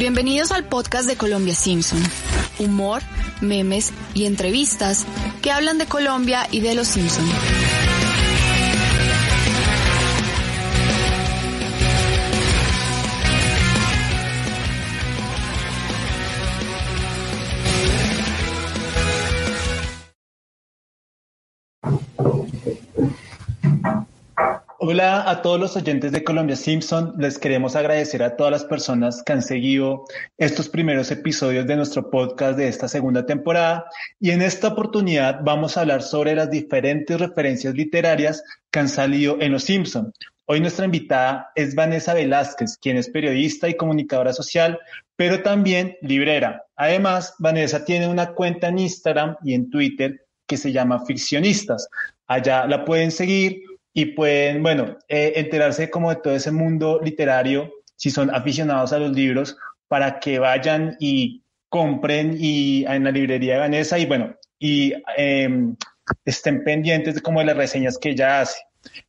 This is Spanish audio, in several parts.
Bienvenidos al podcast de Colombia Simpson. Humor, memes y entrevistas que hablan de Colombia y de los Simpson. Hola a todos los oyentes de Colombia Simpson. Les queremos agradecer a todas las personas que han seguido estos primeros episodios de nuestro podcast de esta segunda temporada. Y en esta oportunidad vamos a hablar sobre las diferentes referencias literarias que han salido en Los Simpson. Hoy nuestra invitada es Vanessa Velázquez, quien es periodista y comunicadora social, pero también librera. Además, Vanessa tiene una cuenta en Instagram y en Twitter que se llama Ficcionistas. Allá la pueden seguir y pueden, bueno, eh, enterarse como de todo ese mundo literario, si son aficionados a los libros, para que vayan y compren y en la librería de Vanessa y bueno, y em, estén pendientes de como de las reseñas que ella hace.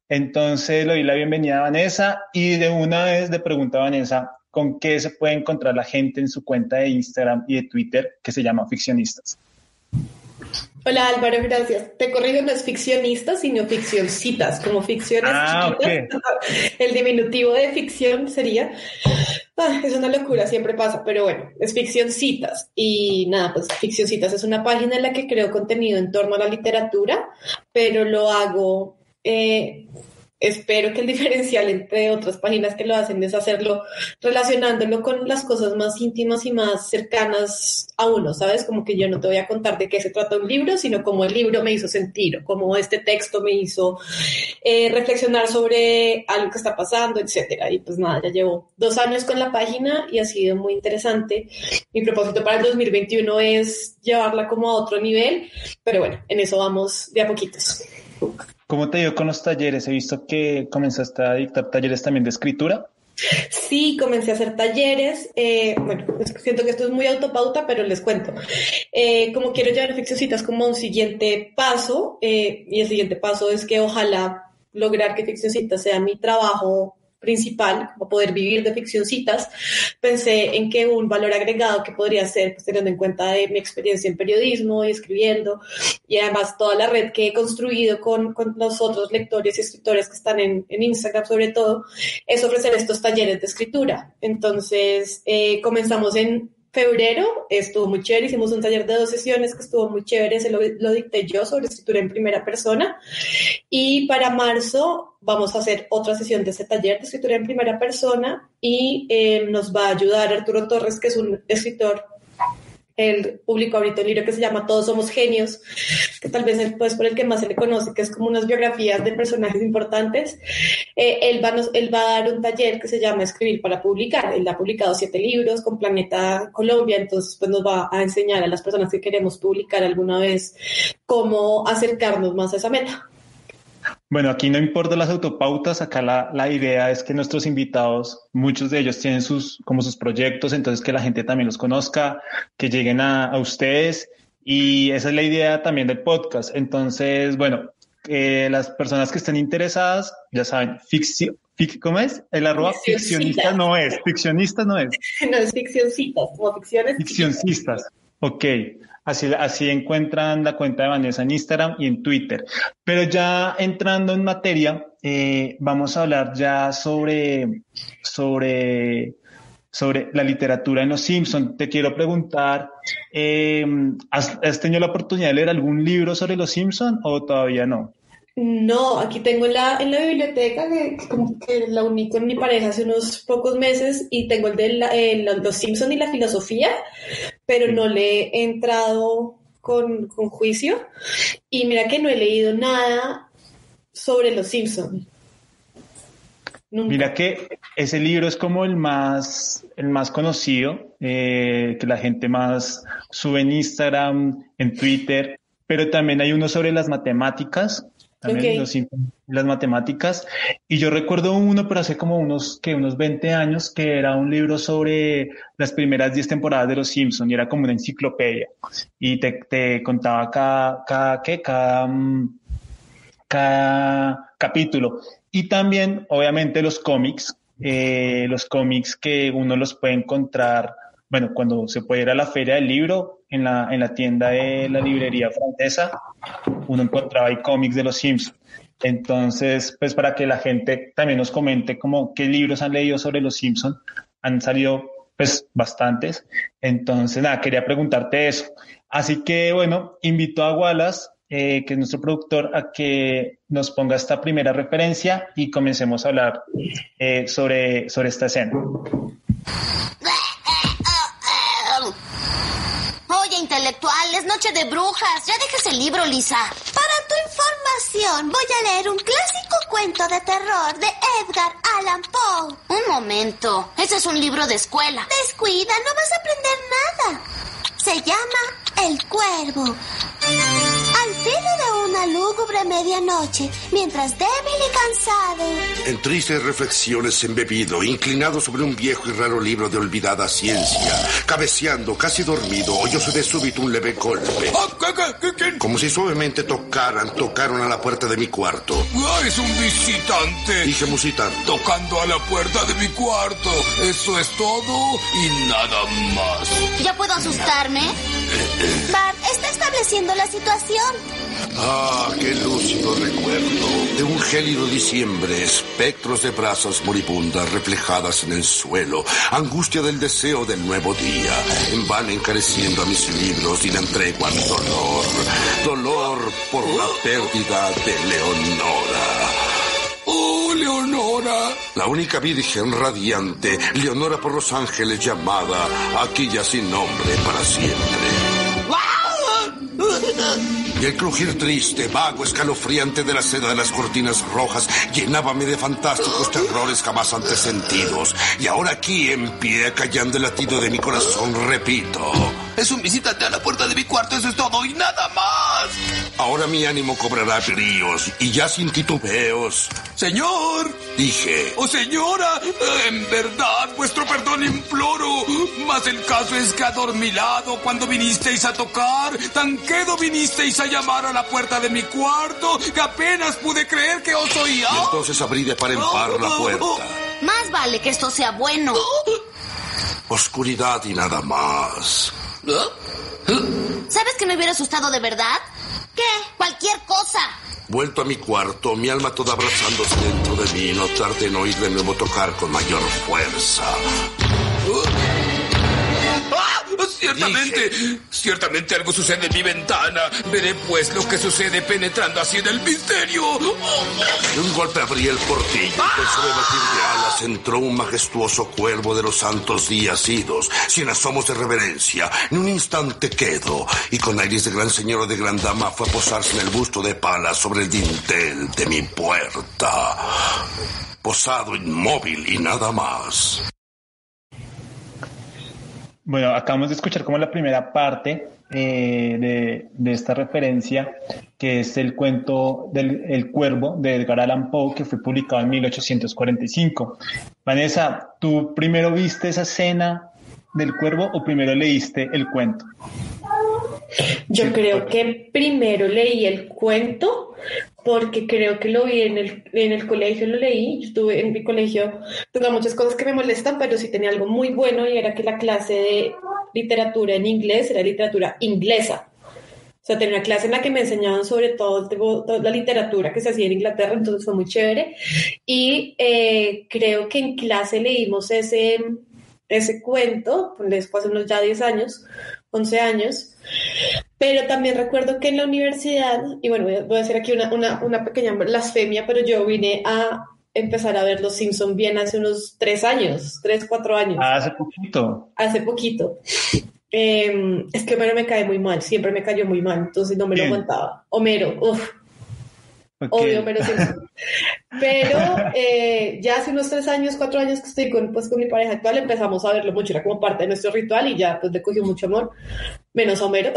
Entonces le doy la bienvenida a Vanessa y de una vez le pregunto a Vanessa con qué se puede encontrar la gente en su cuenta de Instagram y de Twitter que se llama Ficcionistas. Hola Álvaro, gracias. Te corrijo, no es ficcionista, sino ficcioncitas, como ficciones ah, El diminutivo de ficción sería. Ah, es una locura, siempre pasa, pero bueno, es ficcioncitas. Y nada, pues ficcioncitas es una página en la que creo contenido en torno a la literatura, pero lo hago eh, espero que el diferencial entre otras páginas que lo hacen es hacerlo relacionándolo con las cosas más íntimas y más cercanas a uno, ¿sabes? Como que yo no te voy a contar de qué se trata un libro, sino cómo el libro me hizo sentir, o cómo este texto me hizo eh, reflexionar sobre algo que está pasando, etcétera. Y pues nada, ya llevo dos años con la página y ha sido muy interesante. Mi propósito para el 2021 es llevarla como a otro nivel, pero bueno, en eso vamos de a poquitos. ¿Cómo te dio con los talleres? He visto que comenzaste a dictar talleres también de escritura. Sí, comencé a hacer talleres. Eh, bueno, siento que esto es muy autopauta, pero les cuento. Eh, como quiero llevar Ficcioncitas como un siguiente paso, eh, y el siguiente paso es que ojalá lograr que Ficcioncitas sea mi trabajo principal, como poder vivir de ficcioncitas, pensé en que un valor agregado que podría ser, pues, teniendo en cuenta de mi experiencia en periodismo y escribiendo, y además toda la red que he construido con, con los otros lectores y escritores que están en, en, Instagram sobre todo, es ofrecer estos talleres de escritura. Entonces, eh, comenzamos en febrero estuvo muy chévere, hicimos un taller de dos sesiones que estuvo muy chévere, se lo, lo, dicté yo sobre escritura en primera persona. Y para marzo vamos a hacer otra sesión de ese taller de escritura en primera persona y eh, nos va a ayudar Arturo Torres, que es un escritor él publicó ahorita un libro que se llama Todos somos genios, que tal vez es pues, por el que más se le conoce, que es como unas biografías de personajes importantes. Eh, él, va, él va a dar un taller que se llama Escribir para publicar. Él ha publicado siete libros con Planeta Colombia, entonces pues nos va a enseñar a las personas que queremos publicar alguna vez cómo acercarnos más a esa meta. Bueno, aquí no importa las autopautas, acá la, la, idea es que nuestros invitados, muchos de ellos tienen sus, como sus proyectos, entonces que la gente también los conozca, que lleguen a, a ustedes y esa es la idea también del podcast. Entonces, bueno, eh, las personas que estén interesadas, ya saben, ficción, ¿cómo es? El arroba ficcionista no es, ficcionista no es. no es ficcioncistas, como ficciones. Ficcioncistas, ok. Así, así encuentran la cuenta de Vanessa en Instagram y en Twitter. Pero ya entrando en materia, eh, vamos a hablar ya sobre, sobre, sobre la literatura en Los Simpson. Te quiero preguntar, eh, ¿has, ¿has, tenido la oportunidad de leer algún libro sobre Los Simpson o todavía no? No, aquí tengo en la, en la biblioteca que, que la uní con mi pareja hace unos pocos meses y tengo el de la, Los Simpson y la filosofía, pero no le he entrado con, con, juicio. Y mira que no he leído nada sobre Los Simpson. Mira que ese libro es como el más, el más conocido, eh, que la gente más sube en Instagram, en Twitter, pero también hay uno sobre las matemáticas, también los, las matemáticas. Y yo recuerdo uno, pero hace como unos, que unos 20 años, que era un libro sobre las primeras 10 temporadas de Los Simpsons y era como una enciclopedia. Y te, te contaba cada, cada, ¿qué? Cada, mm, cada capítulo. Y también, obviamente, los cómics, eh, los cómics que uno los puede encontrar bueno, cuando se puede ir a la feria del libro, en la, en la tienda de la librería francesa, uno encontraba ahí cómics de los Simpsons. Entonces, pues para que la gente también nos comente como qué libros han leído sobre los Simpsons, han salido pues bastantes. Entonces, nada, quería preguntarte eso. Así que, bueno, invito a Wallace, eh, que es nuestro productor, a que nos ponga esta primera referencia y comencemos a hablar eh, sobre, sobre esta escena. Intelectual, es noche de brujas. Ya dejes el libro, Lisa. Para tu información, voy a leer un clásico cuento de terror de Edgar Allan Poe. Un momento. Ese es un libro de escuela. Descuida, no vas a aprender nada. Se llama El Cuervo. Una lúgubre medianoche, mientras débil y cansado. En tristes reflexiones embebido, inclinado sobre un viejo y raro libro de olvidada ciencia, cabeceando, casi dormido, oyóse de súbito un leve golpe. Como si suavemente tocaran, tocaron a la puerta de mi cuarto. Ah, es un visitante. Dije musitando. Tocando a la puerta de mi cuarto. Eso es todo y nada más. ¿Ya puedo asustarme? Bart está estableciendo la situación. Ah, qué lúcido recuerdo. De un gélido diciembre, espectros de brasas moribundas reflejadas en el suelo, angustia del deseo del nuevo día, en vano encareciendo a mis libros y la tregua al dolor. Dolor por la pérdida de Leonora. ¡Oh, Leonora! La única virgen radiante, Leonora por los ángeles llamada, aquí ya sin nombre para siempre. Y el crujir triste, vago, escalofriante de la seda de las cortinas rojas llenábame de fantásticos terrores jamás antes sentidos. Y ahora aquí, en pie, callando el latido de mi corazón, repito. Es un visitante a la puerta de mi cuarto, eso es todo y nada. Ahora mi ánimo cobrará bríos y ya sin titubeos. Señor. Dije. Oh, señora, en verdad, vuestro perdón imploro. Mas el caso es que adormilado cuando vinisteis a tocar, tan quedo vinisteis a llamar a la puerta de mi cuarto que apenas pude creer que os oía. Y entonces abrí de par en par la puerta. Más vale que esto sea bueno. Oscuridad y nada más. ¿Sabes que me hubiera asustado de verdad? ¿Qué? Cualquier cosa. Vuelto a mi cuarto, mi alma toda abrazándose dentro de mí, no tardé en oír de nuevo tocar con mayor fuerza. Ciertamente, ciertamente algo sucede en mi ventana. Veré pues lo que sucede penetrando así en el misterio. De un golpe abrí el portillo y con suave batir de alas entró un majestuoso cuervo de los santos días idos, sin asomos de reverencia, ni un instante quedo, y con aires de gran señor o de gran dama fue a posarse en el busto de pala sobre el dintel de mi puerta. Posado inmóvil y nada más. Bueno, acabamos de escuchar como la primera parte eh, de, de, esta referencia, que es el cuento del el Cuervo de Edgar Allan Poe, que fue publicado en 1845. Vanessa, ¿tú primero viste esa escena del Cuervo o primero leíste el cuento? Yo creo que primero leí el cuento porque creo que lo vi en el, en el colegio, lo leí. Yo estuve en mi colegio, tengo muchas cosas que me molestan, pero sí tenía algo muy bueno y era que la clase de literatura en inglés era literatura inglesa. O sea, tenía una clase en la que me enseñaban sobre todo, toda la literatura que se hacía en Inglaterra, entonces fue muy chévere. Y eh, creo que en clase leímos ese, ese cuento, pues hace unos ya 10 años, 11 años, pero también recuerdo que en la universidad, y bueno, voy a hacer aquí una, una, una pequeña blasfemia, pero yo vine a empezar a ver Los Simpson bien hace unos tres años, tres, cuatro años. Ah, hace poquito. Hace poquito. Eh, es que Homero me cae muy mal, siempre me cayó muy mal, entonces no me lo aguantaba. Homero, uff. Okay. Obvio, Homero Simpson. Pero eh, ya hace unos tres años, cuatro años que estoy con, pues, con mi pareja actual, empezamos a verlo mucho, era como parte de nuestro ritual y ya pues le cogió mucho amor, menos Homero.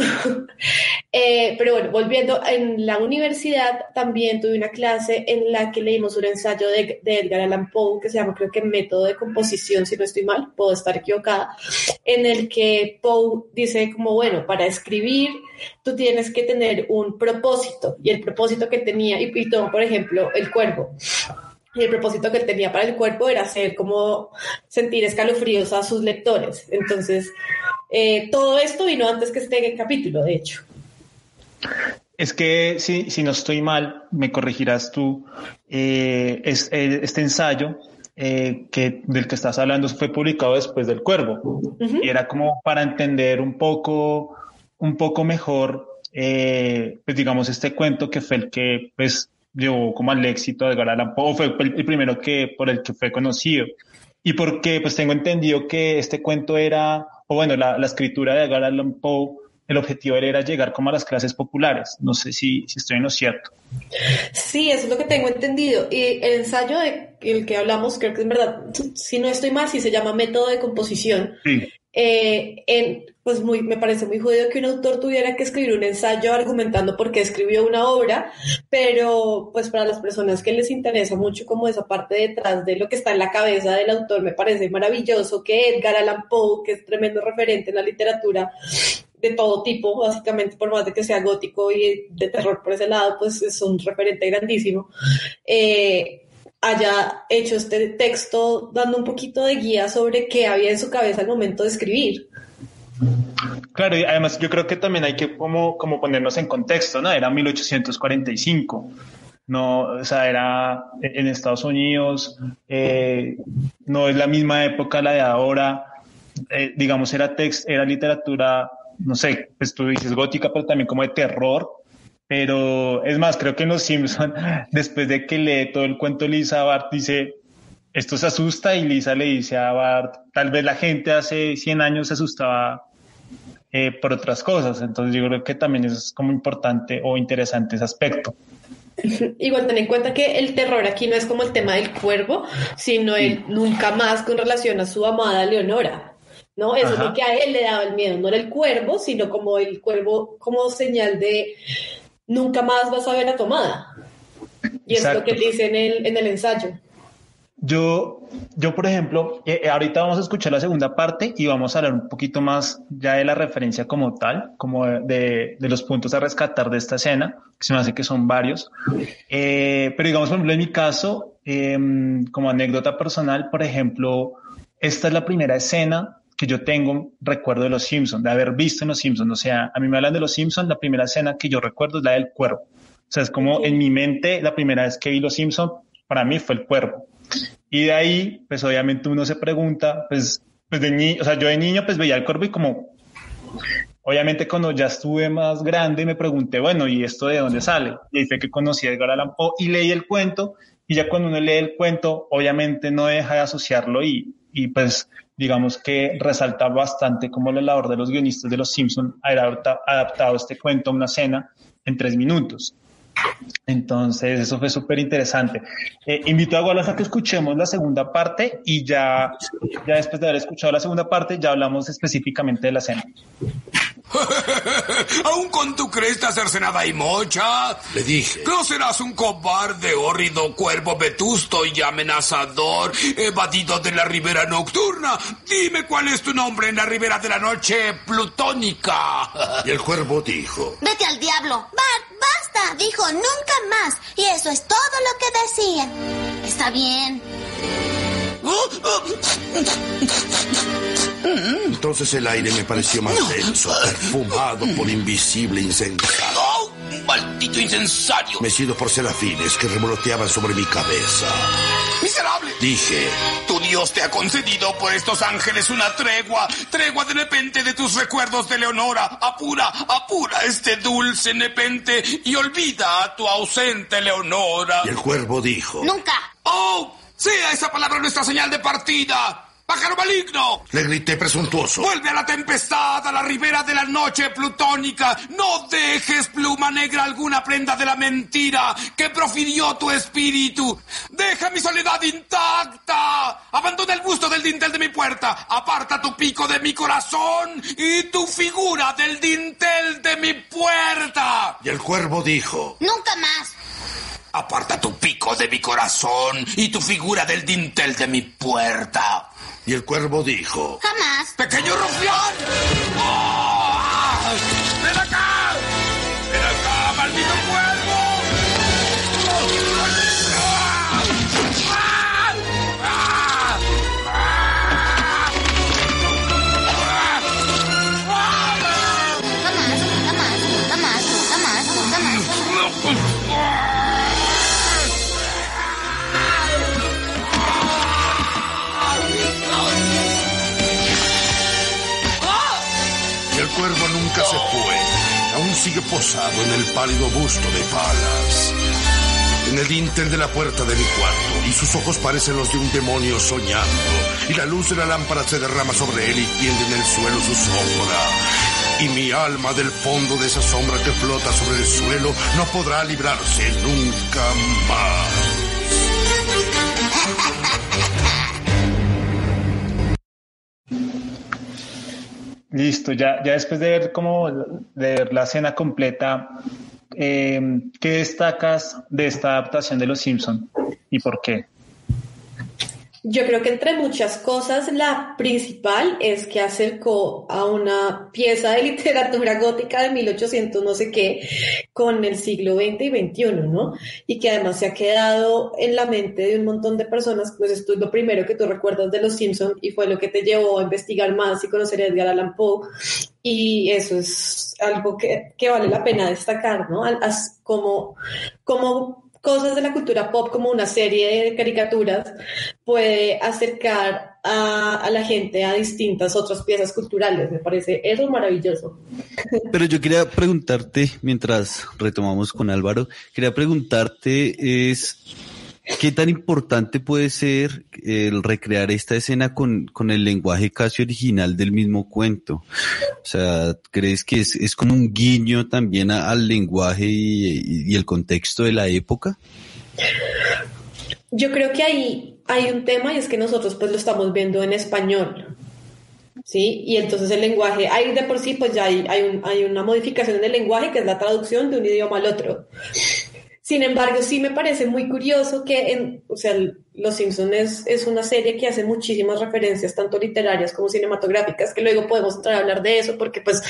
eh, pero bueno, volviendo, en la universidad también tuve una clase en la que leímos un ensayo de, Edgar Allan Poe que se llama creo que Método de Composición, si no estoy mal, puedo estar equivocada, en el que Poe dice como, bueno, para escribir tú tienes que tener un propósito y el propósito que tenía, y, y por ejemplo el cuervo. Y el propósito que él tenía para el cuerpo era hacer como sentir escalofríos a sus lectores. Entonces, eh, todo esto vino antes que este capítulo, de hecho. Es que si, si no estoy mal, me corregirás tú, eh, es, eh, este ensayo eh, que, del que estás hablando fue publicado después del Cuervo y era como para entender un poco, un poco mejor, eh, pues digamos, este cuento que fue el que pues llevó como al éxito de Allan Poe, fue el, primero que, por el que fue conocido. Y porque pues tengo entendido que este cuento era, o bueno, la, la escritura de Edgar Allan Poe, el objetivo era llegar como a las clases populares. No sé si, si estoy en lo cierto. Sí, eso es lo que tengo entendido. Y el ensayo de el que hablamos, creo que es verdad, si no estoy mal, si se llama método de composición. Sí. Eh, pues muy, me parece muy jodido que un autor tuviera que escribir un ensayo argumentando por qué escribió una obra, pero pues para las personas que les interesa mucho como esa parte detrás de lo que está en la cabeza del autor, me parece maravilloso que Edgar Allan Poe, que es tremendo referente en la literatura de todo tipo, básicamente por más de que sea gótico y de terror por ese lado, pues es un referente grandísimo. Eh, haya hecho este texto dando un poquito de guía sobre qué había en su cabeza al momento de escribir. Claro, y además yo creo que también hay que como, como ponernos en contexto, ¿no? Era 1845, no, o sea, era en Estados Unidos, eh, no es la misma época la de ahora, eh, digamos, era text, era literatura, no sé, pues tú dices gótica, pero también como de terror, pero es más, creo que en Los Simpson, después de que lee todo el cuento Lisa, Bart dice, esto se asusta y Lisa le dice a Bart, tal vez la gente hace 100 años se asustaba eh, por otras cosas, entonces yo creo que también es como importante o interesante ese aspecto. Igual ten en cuenta que el terror aquí no es como el tema del cuervo, sino el nunca más con relación a su amada Leonora. ¿no? Eso es lo que a él le daba el miedo, no era el cuervo, sino como el cuervo como señal de nunca más vas a ver a tu amada. Y es lo que él dice en el, en el ensayo. Yo, yo, por ejemplo, eh, eh, ahorita vamos a escuchar la segunda parte y vamos a hablar un poquito más ya de la referencia como tal, como de, de- de los puntos a rescatar de esta escena, que se me hace que son varios. Eh, pero digamos, por ejemplo, en mi caso, eh, como anécdota personal, por ejemplo, esta es la primera escena que yo tengo recuerdo de Los Simpsons, de haber visto en Los Simpsons. O sea, a mí me hablan de Los Simpsons, la primera escena que yo recuerdo es la del cuervo. O sea, es como en mi mente la primera vez que vi Los Simpsons, para mí fue el cuervo. Y de ahí, pues obviamente uno se pregunta, pues, pues de niño, o sea, yo de niño pues veía el cuervo y como, obviamente cuando ya estuve más grande me pregunté, bueno, ¿y esto de dónde sale? Y ahí fue que conocí a Edgar Allan Poe y leí el cuento y ya cuando uno lee el cuento, obviamente no deja de asociarlo y, y pues digamos que resalta bastante como la labor de los guionistas de Los Simpson haber adapta- adaptado este cuento a una escena en tres minutos. Entonces, eso fue súper interesante. Eh, invito a Wallace a que escuchemos la segunda parte y ya, ya después de haber escuchado la segunda parte, ya hablamos específicamente de la escena. ¿Aún con tu cresta cercenada y mocha? Le dije. ¿No serás un cobarde, hórrido cuervo vetusto y amenazador, evadido de la ribera nocturna? Dime cuál es tu nombre en la ribera de la noche plutónica. Y el cuervo dijo. Vete al diablo. Bart, basta, dijo nunca más. Y eso es todo lo que decía. Está bien. Entonces el aire me pareció más denso, perfumado por invisible insensato. ¡Oh, maldito incensario! Mecido por serafines que revoloteaban sobre mi cabeza. ¡Miserable! Dije, Tu Dios te ha concedido por estos ángeles una tregua, tregua de nepente de tus recuerdos de Leonora. Apura, apura este dulce nepente y olvida a tu ausente Leonora. y el cuervo dijo. Nunca. ¡Oh! Sea esa palabra nuestra señal de partida. ¡Pájaro maligno! Le grité presuntuoso. Vuelve a la tempestad, a la ribera de la noche plutónica. No dejes pluma negra alguna prenda de la mentira que profirió tu espíritu. Deja mi soledad intacta. Abandona el busto del dintel de mi puerta. Aparta tu pico de mi corazón y tu figura del dintel de mi puerta. Y el cuervo dijo. Nunca más. Aparta tu pico de mi corazón y tu figura del dintel de mi puerta. Y el cuervo dijo. Jamás. ¡Pequeño rufián! ¡Ah! ¡Ven acá! Sigue posado en el pálido busto de Palas. En el dintel de la puerta de mi cuarto, y sus ojos parecen los de un demonio soñando, y la luz de la lámpara se derrama sobre él y tiende en el suelo su sombra. Y mi alma del fondo de esa sombra que flota sobre el suelo no podrá librarse nunca más. Listo, ya, ya después de ver como de ver la escena completa, eh, ¿qué destacas de esta adaptación de Los Simpson y por qué? Yo creo que entre muchas cosas, la principal es que acercó a una pieza de literatura gótica de 1800 no sé qué con el siglo XX y XXI, ¿no? Y que además se ha quedado en la mente de un montón de personas, pues esto es lo primero que tú recuerdas de Los Simpson y fue lo que te llevó a investigar más y conocer a Edgar Allan Poe y eso es algo que, que vale la pena destacar, ¿no? Como, como cosas de la cultura pop como una serie de caricaturas puede acercar a, a, la gente a distintas otras piezas culturales. Me parece eso maravilloso. Pero yo quería preguntarte, mientras retomamos con Álvaro, quería preguntarte es ¿Qué tan importante puede ser el recrear esta escena con, con el lenguaje casi original del mismo cuento? O sea, ¿crees que es, es como un guiño también al lenguaje y, el contexto de la época? Yo creo que ahí hay un tema y es que nosotros pues lo estamos viendo en español. ¿sí? Y entonces el lenguaje, hay de por sí, pues ya hay, hay, un, hay una modificación del lenguaje que es la traducción de un idioma al otro. Sin embargo, sí me parece muy curioso que, en, o sea, Los Simpsons es, es, una serie que hace muchísimas referencias, tanto literarias como cinematográficas, que luego podemos entrar a hablar de eso, porque pues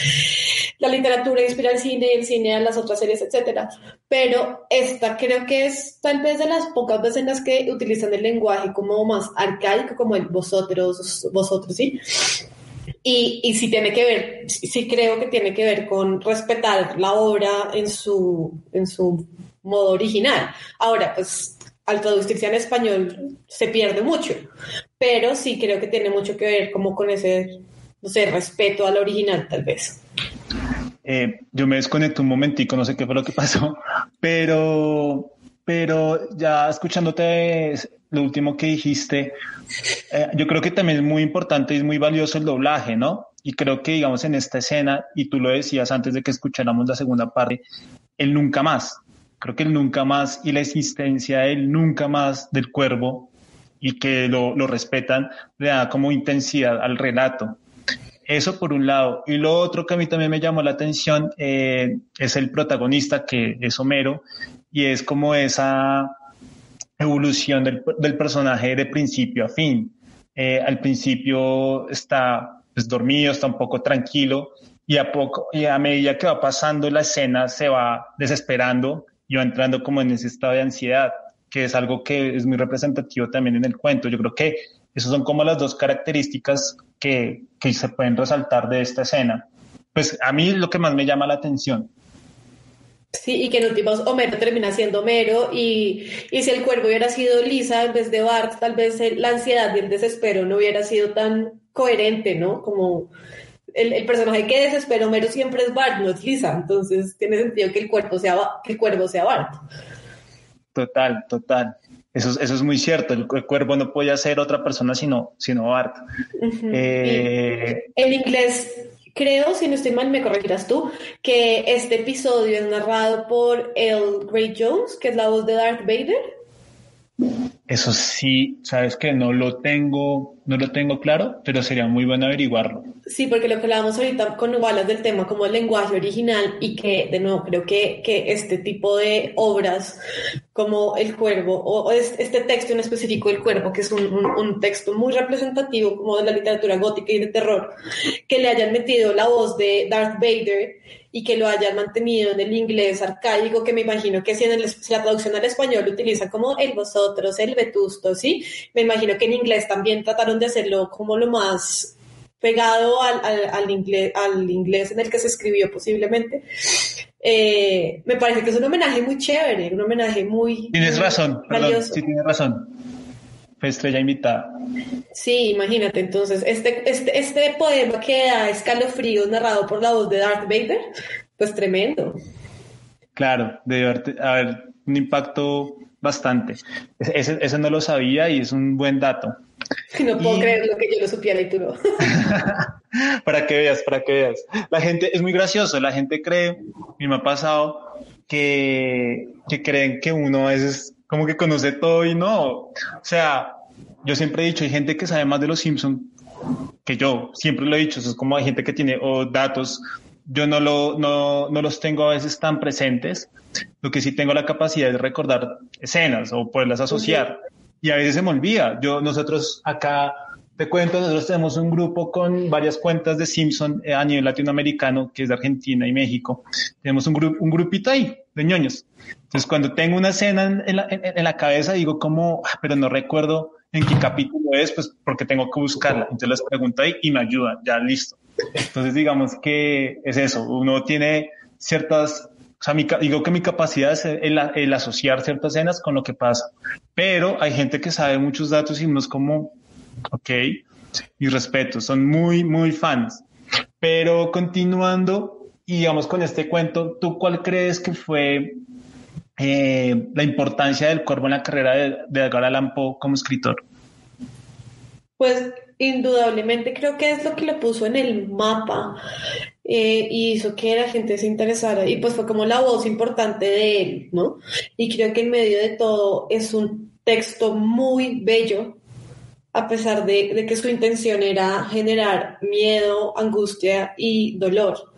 la literatura inspira el cine, el cine a las otras series, etcétera. Pero esta creo que es tal vez de las pocas veces en las que utilizan el lenguaje como más arcaico, como el vosotros, vosotros, ¿sí? Y, y sí tiene que ver, sí creo que tiene que ver con respetar la obra en su, en su modo original. Ahora, pues al traducirse en español se pierde mucho, pero sí creo que tiene mucho que ver como con ese, no sé, respeto al original tal vez. Eh, yo me desconecto un momentico, no sé qué fue lo que pasó, pero, pero ya escuchándote lo último que dijiste, eh, yo creo que también es muy importante y es muy valioso el doblaje, ¿no? Y creo que, digamos, en esta escena, y tú lo decías antes de que escucháramos la segunda parte, el nunca más, creo que el nunca más y la existencia del nunca más del cuervo y que lo, lo respetan le da como intensidad al relato. Eso por un lado. Y lo otro que a mí también me llamó la atención eh, es el protagonista, que es Homero, y es como esa evolución del, del personaje de principio a fin. Eh, al principio está pues, dormido, está un poco tranquilo, y a poco, y a medida que va pasando la escena se va desesperando yo entrando como en ese estado de ansiedad, que es algo que es muy representativo también en el cuento. Yo creo que esas son como las dos características que, que se pueden resaltar de esta escena. Pues a mí es lo que más me llama la atención. Sí, y que en últimos Homero termina siendo Homero y, y, si el cuervo hubiera sido Lisa en vez de Bart, tal vez la ansiedad y el desespero no hubiera sido tan coherente, ¿no? Como el, el, personaje que desespera Homero siempre es Bart, no es Lisa, entonces tiene sentido que el cuerpo sea, que el cuervo sea Bart. Total, total. Eso, eso es muy cierto, el, el cuervo no podía ser otra persona sino, sino Bart. Uh -huh. eh... En inglés, creo, si no estoy mal, me corregirás tú, que este episodio es narrado por el Grey Jones, que es la voz de Darth Vader. Eso sí, sabes que no lo tengo, no lo tengo claro, pero sería muy bueno averiguarlo. Sí, porque lo que hablábamos ahorita con Wallace del tema como el lenguaje original y que, de nuevo, creo que, que este tipo de obras como El Cuervo o, o este texto en específico El Cuervo, que es un, un, un, texto muy representativo como de la literatura gótica y de terror, que le hayan metido la voz de Darth Vader y que lo hayan mantenido en el inglés arcaico, que me imagino que si en el, si la traducción al español utiliza como el vosotros, el vetusto, ¿sí? Me imagino que en inglés también trataron de hacerlo como lo más pegado al, al, al, inglés, al inglés en el que se escribió posiblemente. Eh, me parece que es un homenaje muy chévere, un homenaje muy... Tienes muy razón, perdón, sí tienes razón. Fue estrella invitada. Sí, imagínate, entonces, este, este, este poema que da escalofríos narrado por la voz de Darth Vader, pues tremendo. Claro, debe haber, un impacto bastante. Ese, ese, no lo sabía y es un buen dato. No puedo creer lo que yo lo supiera y tú no. para que veas, para que veas. La gente es muy gracioso, la gente cree, y me ha pasado, que, que creen que uno a veces como que conoce todo y no. O sea, yo siempre he dicho, hay gente que sabe más de los Simpsons que yo, siempre lo he dicho, eso es como hay gente que tiene o datos, yo no, lo, no, no los tengo a veces tan presentes, lo que sí tengo la capacidad de recordar escenas o poderlas asociar. Y a veces se me olvida. Yo, nosotros acá, te cuento, nosotros tenemos un grupo con varias cuentas de Simpson eh, a nivel latinoamericano, que es de Argentina y México. Tenemos un, grupo un grupito ahí de ñoños. Entonces, cuando tengo una escena en la, en la cabeza, digo como, ah, pero no recuerdo en qué capítulo es, pues porque tengo que buscarla. Entonces les pregunto ahí y me ayuda, ya listo. Entonces digamos que es eso, uno tiene ciertas, o sea, digo que mi capacidad es el, asociar ciertas escenas con lo que pasa, pero hay gente que sabe muchos datos y uno es como, ok, y respeto, son muy, muy fans. Pero continuando, y digamos con este cuento, ¿tú cuál crees que fue eh, la importancia del cuervo en la carrera de, de Edgar Allan Poe como escritor? Pues indudablemente creo que es lo que le puso en el mapa eh, y hizo que la gente se interesara y pues fue como la voz importante de él, ¿no? Y creo que en medio de todo es un texto muy bello, a pesar de, que su intención era generar miedo, angustia y dolor.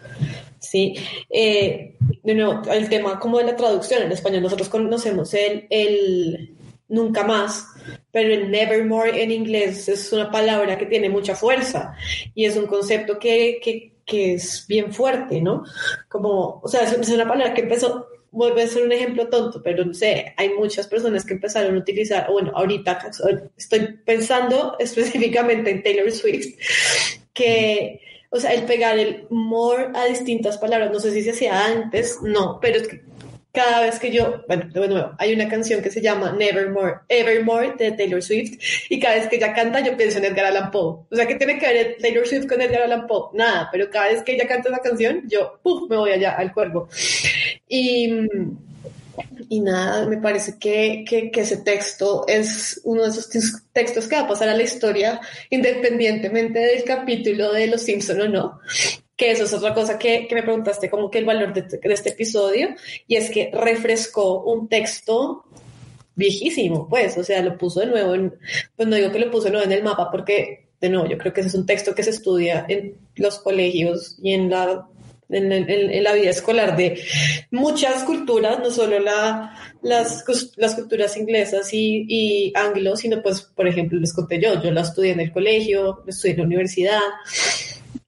Sí, eh, de nuevo, el tema como de la traducción en español, nosotros conocemos el, el nunca más, pero el nevermore en inglés es una palabra que tiene mucha fuerza y es un concepto que, que, que es bien fuerte, ¿no? Como, o sea, es, una palabra que empezó, vuelve a ser un ejemplo tonto, pero no sé, hay muchas personas que empezaron a utilizar, bueno, ahorita estoy pensando específicamente en Taylor Swift, que o sea, el pegar el more a distintas palabras, no sé si se hacía antes, no, pero es que cada vez que yo, bueno, de nuevo, hay una canción que se llama Nevermore, Evermore de Taylor Swift, y cada vez que ella canta yo pienso en Edgar Allan Poe. O sea, ¿qué tiene que ver Taylor Swift con Edgar Allan Poe? Nada, pero cada vez que ella canta esa canción, yo, ¡puf!, me voy allá al cuervo. Y y nada, me parece que, que, ese texto es uno de esos textos que va a pasar a la historia independientemente del capítulo de Los Simpson o no. Que eso es otra cosa que, que me preguntaste, como que el valor de, este episodio, y es que refrescó un texto viejísimo, pues, o sea, lo puso de nuevo en, pues no digo que lo puso de nuevo en el mapa porque, de nuevo, yo creo que ese es un texto que se estudia en los colegios y en la en, la vida escolar de muchas culturas, no solo la, las, las culturas inglesas y, y anglo, sino pues, por ejemplo, les conté yo, yo la estudié en el colegio, estudié en la universidad,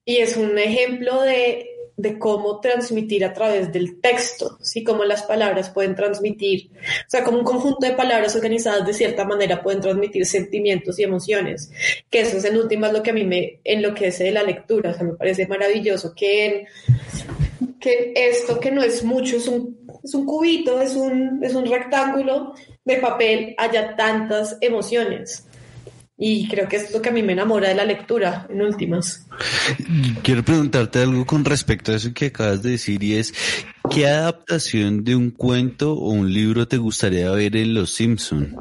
y es un ejemplo de de cómo transmitir a través del texto, ¿sí? Cómo las palabras pueden transmitir, o sea, como un conjunto de palabras organizadas de cierta manera pueden transmitir sentimientos y emociones, que eso es en últimas lo que a mí me enloquece de la lectura, o sea, me parece maravilloso que, que esto que no es mucho, es un, es un cubito, es un, es un rectángulo de papel, haya tantas emociones. Y creo que es lo que a mí me enamora de la lectura, en últimas. Quiero preguntarte algo con respecto a eso que acabas de decir y es, ¿qué adaptación de un cuento o un libro te gustaría ver en Los Simpson?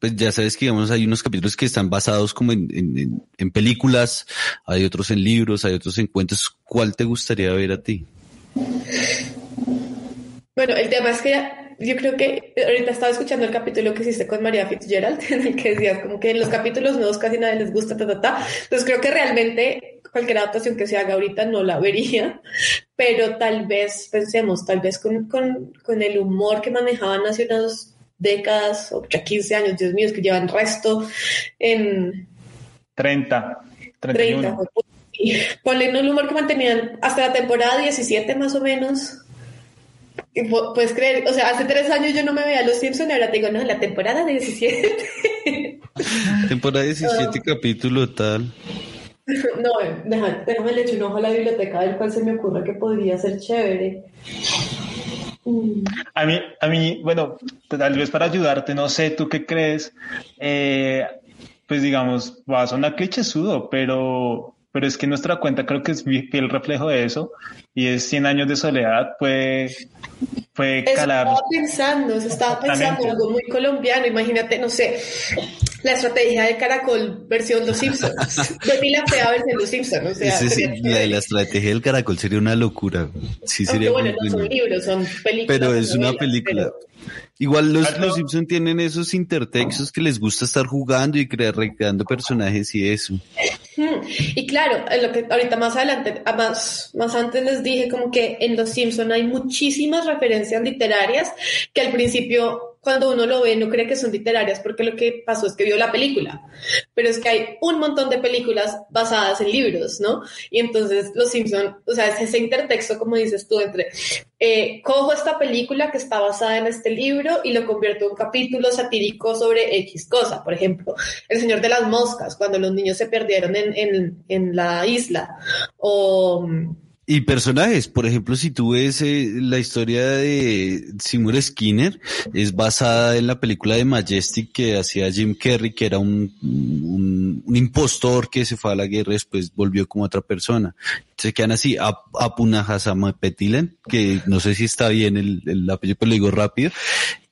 Pues ya sabes que digamos hay unos capítulos que están basados como en, en, en películas, hay otros en libros, hay otros en cuentos. ¿Cuál te gustaría ver a ti? Bueno, el tema es que yo creo que ahorita estaba escuchando el capítulo que hiciste con María Fitzgerald, en el que decías como que en los capítulos nuevos casi nadie les gusta, ta, ta, ta. Entonces creo que realmente cualquier adaptación que se haga ahorita no la vería, pero tal vez pensemos, tal vez con, con, con el humor que manejaban hace unas décadas o ya 15 años, Dios mío, que llevan resto en... 30, 31. 30. Ponle el humor que mantenían hasta la temporada 17 más o menos Puedes creer, o sea, hace tres años yo no me veía Los Simpsons y ahora te digo, no, la temporada 17. temporada 17, capítulo tal. No, déjame, déjame le echo un ojo a la biblioteca del cual se me ocurre que podría ser chévere. A mí, a mí, bueno, tal vez para ayudarte, no sé, ¿tú qué crees? Eh, pues digamos, va a sonar clichésudo, pero pero es que nuestra cuenta creo que es fiel reflejo de eso y es 100 años de soledad, fue, fue calar. Estaba pensando, estaba pensando algo muy colombiano, imagínate, no sé, la estrategia de Caracol versión Los Simpsons, de la Fea versión Los Simpsons, o sea, sí, la, la, estrategia del Caracol sería una locura. Sí, sería bueno, no son libros, son películas. Pero es una película. Igual los, los Simpson tienen esos intertextos que les gusta estar jugando y crear, recreando personajes y eso. Y claro, lo que ahorita más adelante, más, más antes les dije como que en Los Simpson hay muchísimas referencias literarias que al principio cuando uno lo ve no cree que son literarias porque lo que pasó es que vio la película. Pero es que hay un montón de películas basadas en libros, ¿no? Y entonces Los Simpson, o sea, es ese intertexto, como dices tú, entre eh, cojo esta película que está basada en este libro y lo convierto en un capítulo satírico sobre X cosa. Por ejemplo, El Señor de las Moscas, cuando los niños se perdieron en, en, en la isla. O y personajes, por ejemplo, si tú ves eh, la historia de Seymour Skinner, es basada en la película de Majestic que hacía Jim Carrey, que era un, un, impostor que se fue a la guerra y después volvió como otra persona. Se quedan así, Apunahasama Petilen, que no sé si está bien el, el apellido, pero lo digo rápido.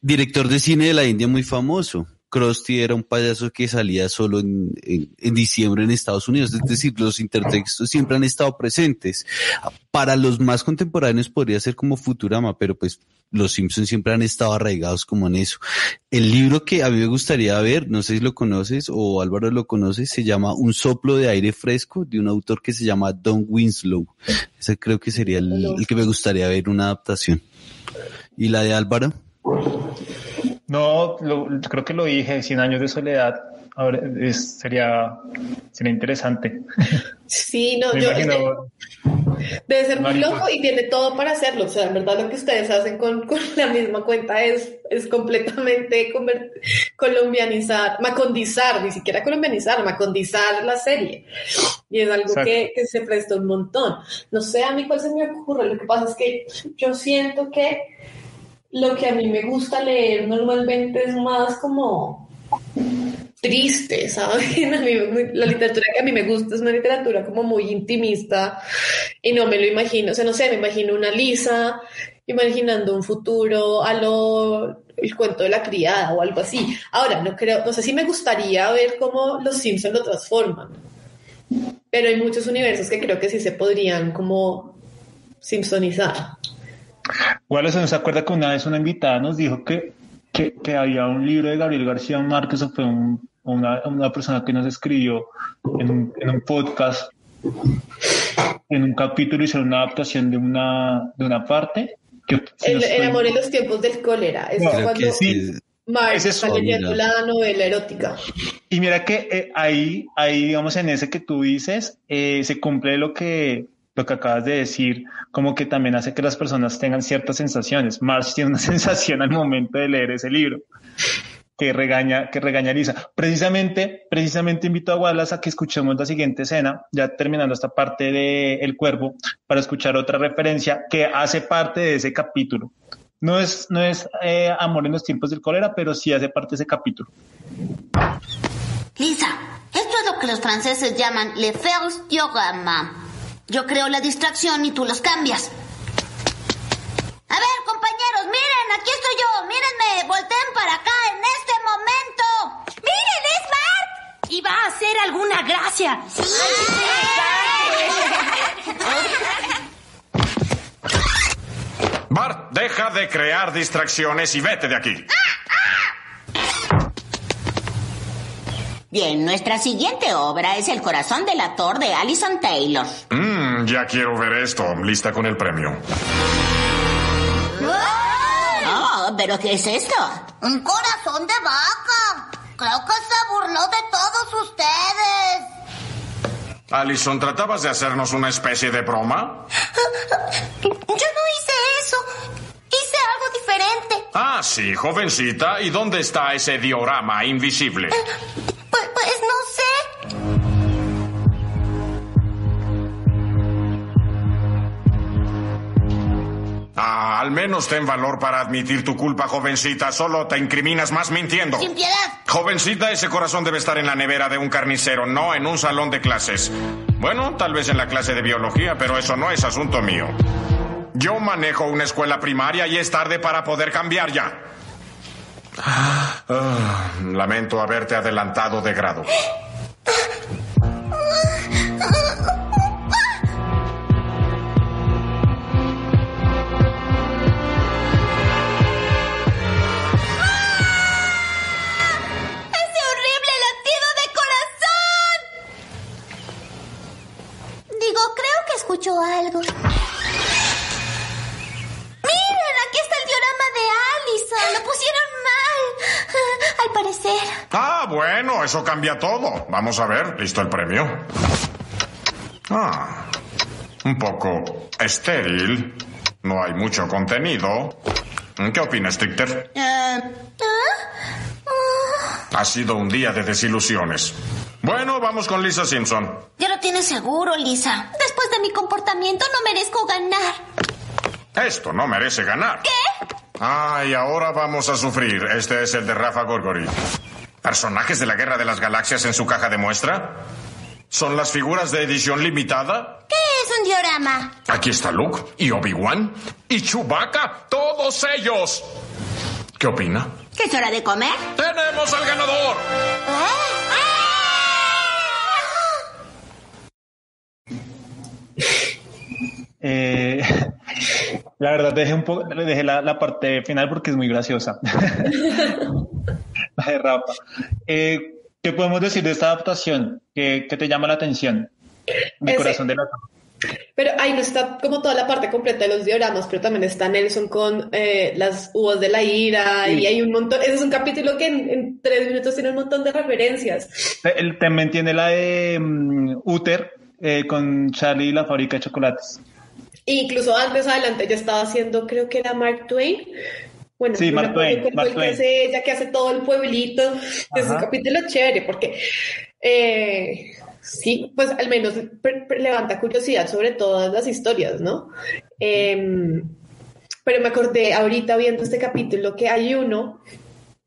Director de cine de la India muy famoso. Krusty era un payaso que salía solo en, en, diciembre en Estados Unidos. Es decir, los intertextos siempre han estado presentes. Para los más contemporáneos podría ser como Futurama, pero pues los Simpsons siempre han estado arraigados como en eso. El libro que a mí me gustaría ver, no sé si lo conoces o Álvaro lo conoce, se llama Un soplo de aire fresco de un autor que se llama Don Winslow. Ese creo que sería el, el que me gustaría ver una adaptación. ¿Y la de Álvaro? No, creo que lo dije, 100 años de soledad. Ahora sería, sería interesante. Sí, no, yo debe ser muy loco y tiene todo para hacerlo. O sea, en verdad lo que ustedes hacen con, con la misma cuenta es, es completamente colombianizar, macondizar, ni siquiera colombianizar, macondizar la serie. Y es algo que, que, se presta un montón. No sé a mí cuál se me ocurre. Lo que pasa es que yo siento que lo que a mí me gusta leer normalmente es más como triste, ¿sabes? la literatura que a mí me gusta es una literatura como muy intimista y no me lo imagino, o sea, no sé, me imagino una Lisa imaginando un futuro a lo el cuento de la criada o algo así. Ahora, no creo, no sé si me gustaría ver cómo los Simpsons lo transforman, pero hay muchos universos que creo que sí se podrían como simpsonizar. Wallace se acuerda que una vez una invitada nos dijo que, que, había un libro de Gabriel García Márquez, o fue una, una, persona que nos escribió en un, en un, podcast, en un capítulo hicieron una adaptación de una, de una parte. Que, el, amor en los tiempos del cólera. Es cuando sí. Marx está leyendo la novela erótica. Y mira que eh, ahí, ahí, digamos, en ese que tú dices, eh, se cumple lo que lo que acabas de decir, como que también hace que las personas tengan ciertas sensaciones. Marx tiene una sensación al momento de leer ese libro que regaña, que regaña a Lisa. Precisamente, precisamente invito a Wallace a que escuchemos la siguiente escena, ya terminando esta parte de El Cuervo, para escuchar otra referencia que hace parte de ese capítulo. No es, no es eh, Amor en los tiempos del cólera, pero sí hace parte de ese capítulo. Lisa, esto es lo que los franceses llaman le first diorama yo creo la distracción y tú los cambias. A ver, compañeros, miren, aquí estoy yo. Mírenme, volteen para acá en este momento. ¡Miren, es Bart! Y va a hacer alguna gracia. Bart, deja de crear distracciones y vete de aquí. Bien, nuestra siguiente obra es El corazón del actor de Alison Taylor. Mmm, ya quiero ver esto. Lista con el premio. Oh, ¿pero qué es esto? Un corazón de vaca. Creo que se burló de todos ustedes. Alison, ¿tratabas de hacernos una especie de broma? Yo no hice eso. Hice algo diferente. Ah, sí, jovencita. ¿Y dónde está ese diorama invisible? Eh, pues, pues, no sé. Ah, Al menos ten valor para admitir tu culpa, jovencita. Solo te incriminas más mintiendo. Sin piedad. Jovencita, ese corazón debe estar en la nevera de un carnicero, no en un salón de clases. Bueno, tal vez en la clase de biología, pero eso no es asunto mío. Yo manejo una escuela primaria y es tarde para poder cambiar ya. Ah, lamento haberte adelantado de grado. ¡Ese horrible latido de corazón! Digo, creo que escucho algo. ¡Miren! Aquí está el diorama de Allison. Lo pusieron mal. Al parecer. Ah, bueno, eso cambia todo. Vamos a ver, ¿listo el premio? Ah, un poco estéril. No hay mucho contenido. ¿Qué opinas, Trichter? Eh, Ha sido un día de desilusiones. Bueno, vamos con Lisa Simpson. ya lo tienes seguro, Lisa. Después de mi comportamiento no merezco ganar. Esto no merece ganar. ¿Qué? Ay, ahora vamos a sufrir. Este es el de Rafa Gorgori. ¿Personajes de la Guerra de las Galaxias en su caja de muestra? ¿Son las figuras de edición limitada? ¿Qué es un diorama? Aquí está Luke y Obi-Wan y Chewbacca, todos ellos. ¿Qué opina? ¿Que es hora de comer? ¡Tenemos al ganador! Eh, la verdad, dejé un poco, dejé la, la parte final porque es muy graciosa. la de Rafa. Eh, ¿Qué podemos decir de esta adaptación? ¿Qué, qué te llama la atención? Mi Ese- corazón de la Pero ahí no está como toda la parte completa de los dioramas, pero también está Nelson con eh, las uvas de la ira y hay un montón. Ese es un capítulo que en, en tres minutos tiene un montón de referencias. Él también tiene la de mm, Uther eh, con Charlie y la fábrica de chocolates. E incluso antes adelante ya estaba haciendo, creo que era Mark Twain. Bueno, Sí, Mark Twain, Mark que hace ella, que hace todo el pueblito. Es un capítulo chévere porque eh, sí, pues al menos levanta curiosidad sobre todas las historias, ¿no? Em, pero me acordé ahorita viendo este capítulo que hay uno,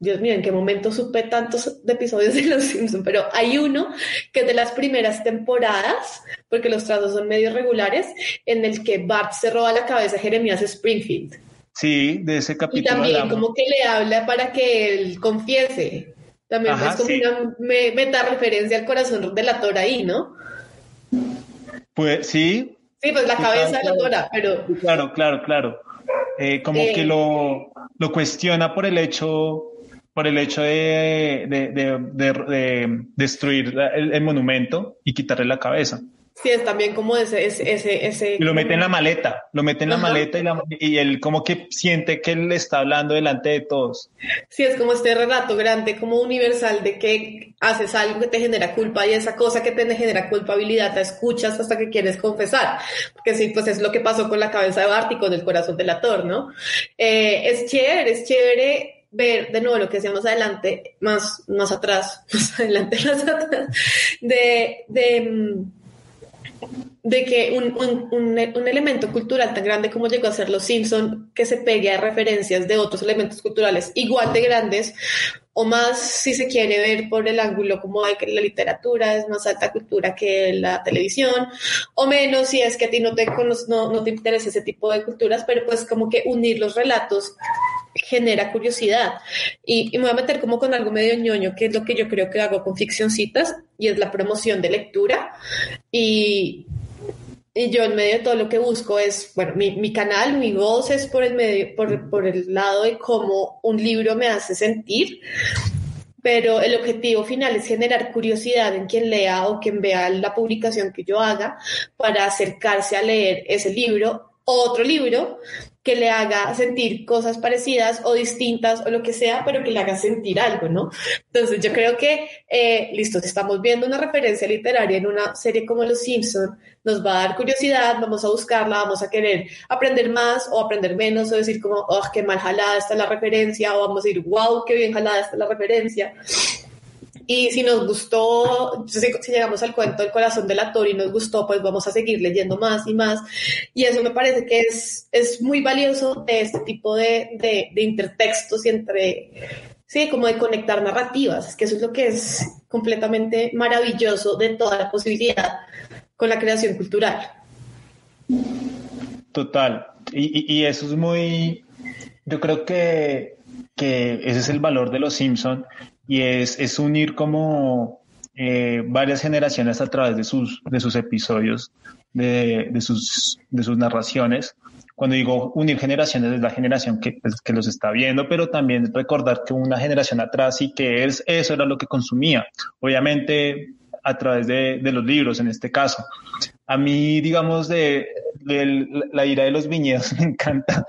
Dios mío, en qué momento supe tantos de episodios de Los Simpsons, pero hay uno que es de las primeras temporadas, porque los trazos son medio regulares, en el que Bart se roba la cabeza a Jeremías Springfield. Sí, de ese Y capítulo. también hablamos. como que le habla para que él confiese. También Ajá, es como sí. una me- meta referencia al corazón de la Tora ahí, ¿no? Pues sí, Sí, pues la Sí, cabeza claro, de la. Tora, pero Claro, claro, claro. Eh, como Eh. que lo, lo cuestiona por el hecho, por el hecho de, de, de- de- de destruir la- el, el monumento y quitarle la cabeza. sí es también como ese, ese, ese, ese- Y lo mete en la maleta, lo mete en la Ajá. maleta y, la- y él como que siente que él está hablando delante de todos. Sí, es como este relato grande, como universal, de que haces algo que te genera culpa y esa cosa que te genera culpabilidad la escuchas hasta que quieres confesar. Porque sí, pues es lo que pasó con la cabeza de Bart y con el corazón del actor, ¿no? Eh, es chévere, es chévere ver de nuevo lo que decíamos adelante, más, más atrás, más adelante, más atrás, de, de, de que un, un- un- un elemento cultural tan grande como llegó a ser Los Simpson, que se pegue a referencias de otros elementos culturales igual de grandes, o más si se quiere ver por el ángulo como de que la literatura es más alta cultura que la televisión, o menos si es que a ti no te, no, no te interesa ese tipo de culturas, pero pues como que unir los relatos genera curiosidad. Y, y me voy a meter como con algo medio ñoño, que es lo que yo creo que hago con ficcioncitas, y es la promoción de lectura. Y, y yo en medio de todo lo que busco es, bueno, mi, mi canal, mi voz es por el medio, por, por el lado de cómo un libro me hace sentir, pero el objetivo final es generar curiosidad en quien lea o quien vea la publicación que yo haga para acercarse a leer ese libro, otro libro que le haga sentir cosas parecidas o distintas o lo que sea, pero que le haga sentir algo, ¿no? Entonces yo creo que, eh, listo, estamos viendo una referencia literaria en una serie como Los Simpson, nos va a dar curiosidad, vamos a buscarla, vamos a querer aprender más o aprender menos o decir como, oh, qué mal jalada está la referencia o vamos a decir, wow, qué bien jalada está la referencia. Y si nos gustó, si, llegamos al cuento del corazón del actor y nos gustó, pues vamos a seguir leyendo más y más. Y eso me parece que es, es muy valioso de este tipo de, de, de intertextos y entre, sí, como de conectar narrativas, que eso es lo que es completamente maravilloso de toda la posibilidad con la creación cultural. Total. Y, y, y eso es muy, yo creo que, que ese es el valor de los Simpson y es, es unir como eh, varias generaciones a través de sus, de sus episodios, de, de, sus, de sus narraciones. Cuando digo unir generaciones es la generación que, pues, que los está viendo, pero también recordar que una generación atrás y que es, eso era lo que consumía. Obviamente a través de, de los libros en este caso. A mí, digamos, de, de, la ira de los viñedos me encanta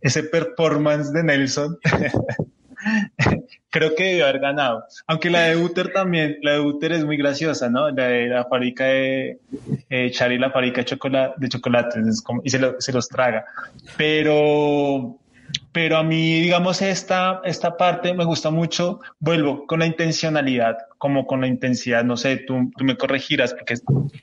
ese performance de Nelson. Creo que debió haber ganado. Aunque la de Uther también, la de Uther es muy graciosa, ¿no? La de la fábrica de eh, Charlie, la fábrica de, chocolate, de chocolates, es como, y se los traga. Pero, pero a mí, digamos, esta, esta parte me gusta mucho, vuelvo con la intencionalidad, como con la intensidad, no sé, tú, tú me corregirás porque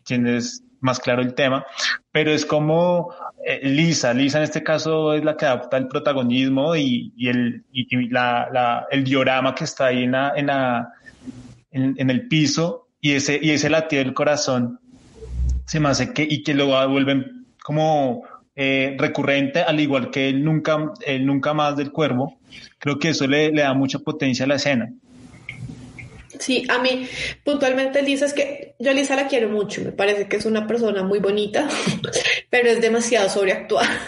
tienes más claro el tema, pero es como eh, Lisa, Lisa en este caso es la que adapta el protagonismo y, el, la, el diorama que está ahí en, en, el piso y ese, y ese latido del corazón se me hace que, y que lo vuelven como eh, recurrente, al igual que el nunca, el nunca más del cuervo, creo que eso le, le da mucha potencia a la escena. Sí, a mí puntualmente Lisa es que yo a Lisa la quiero mucho, me parece que es una persona muy bonita, pero es demasiado sobreactuada.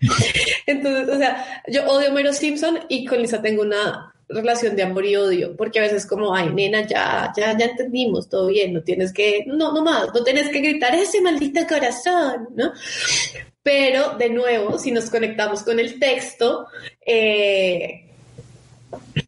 Entonces, o sea, yo odio a Mero Simpson y con Lisa tengo una relación de amor y odio, porque a veces como, ay, nena, ya, ya, ya entendimos, todo bien, no tienes que, no, no más, no tienes que gritar ese maldito corazón, ¿no? Pero, de nuevo, si nos conectamos con el texto, eh,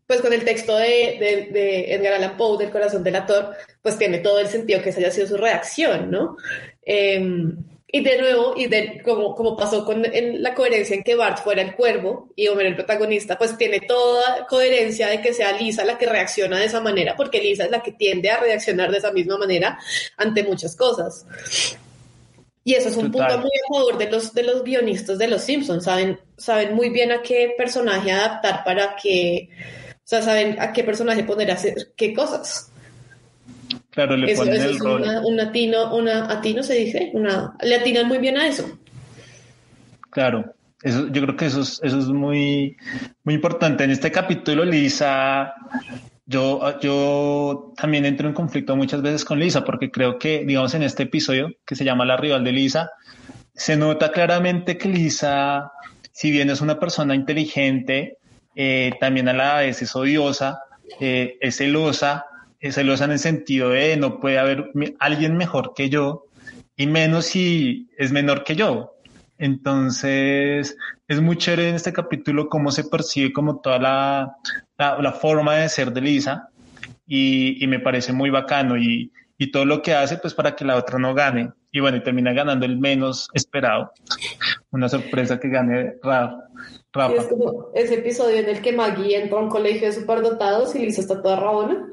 pues con el texto de, de, Edgar Allan Poe, del corazón del actor, pues tiene todo el sentido que esa haya sido su reacción, ¿no? Eh, y de nuevo, y de, como, como pasó con la coherencia en que Bart fuera el cuervo y Homer el protagonista, pues tiene toda coherencia de que sea Lisa la que reacciona de esa manera, porque Lisa es la que tiende a reaccionar de esa misma manera ante muchas cosas. Y eso es un Total. punto muy a favor de los, de los guionistas de Los Simpsons. Saben, saben muy bien a qué personaje adaptar para que, o sea, saben a qué personaje poner a hacer qué cosas. Claro, le eso, ponen eso el es rol. una, un latino, una atino se dice, una, le atinan muy bien a eso. Claro, eso, yo creo que eso es, eso es muy, muy importante. En este capítulo, Lisa, yo, yo también entro en conflicto muchas veces con Lisa, porque creo que, digamos, en este episodio que se llama La rival de Lisa, se nota claramente que Lisa, si bien es una persona inteligente, eh, también a la vez es odiosa, eh, es celosa, es celosa en el sentido de no puede haber alguien mejor que yo, y menos si es menor que yo. Entonces, es muy chévere en este capítulo cómo se percibe como toda la, la, forma de ser de Lisa y, y, me parece muy bacano y, y todo lo que hace pues para que la otra no gane. Y bueno, y termina ganando el menos esperado. Una sorpresa que gane Rafa. Es como ese episodio en el que Maggie entra a un colegio de superdotados y Lisa está toda rabona.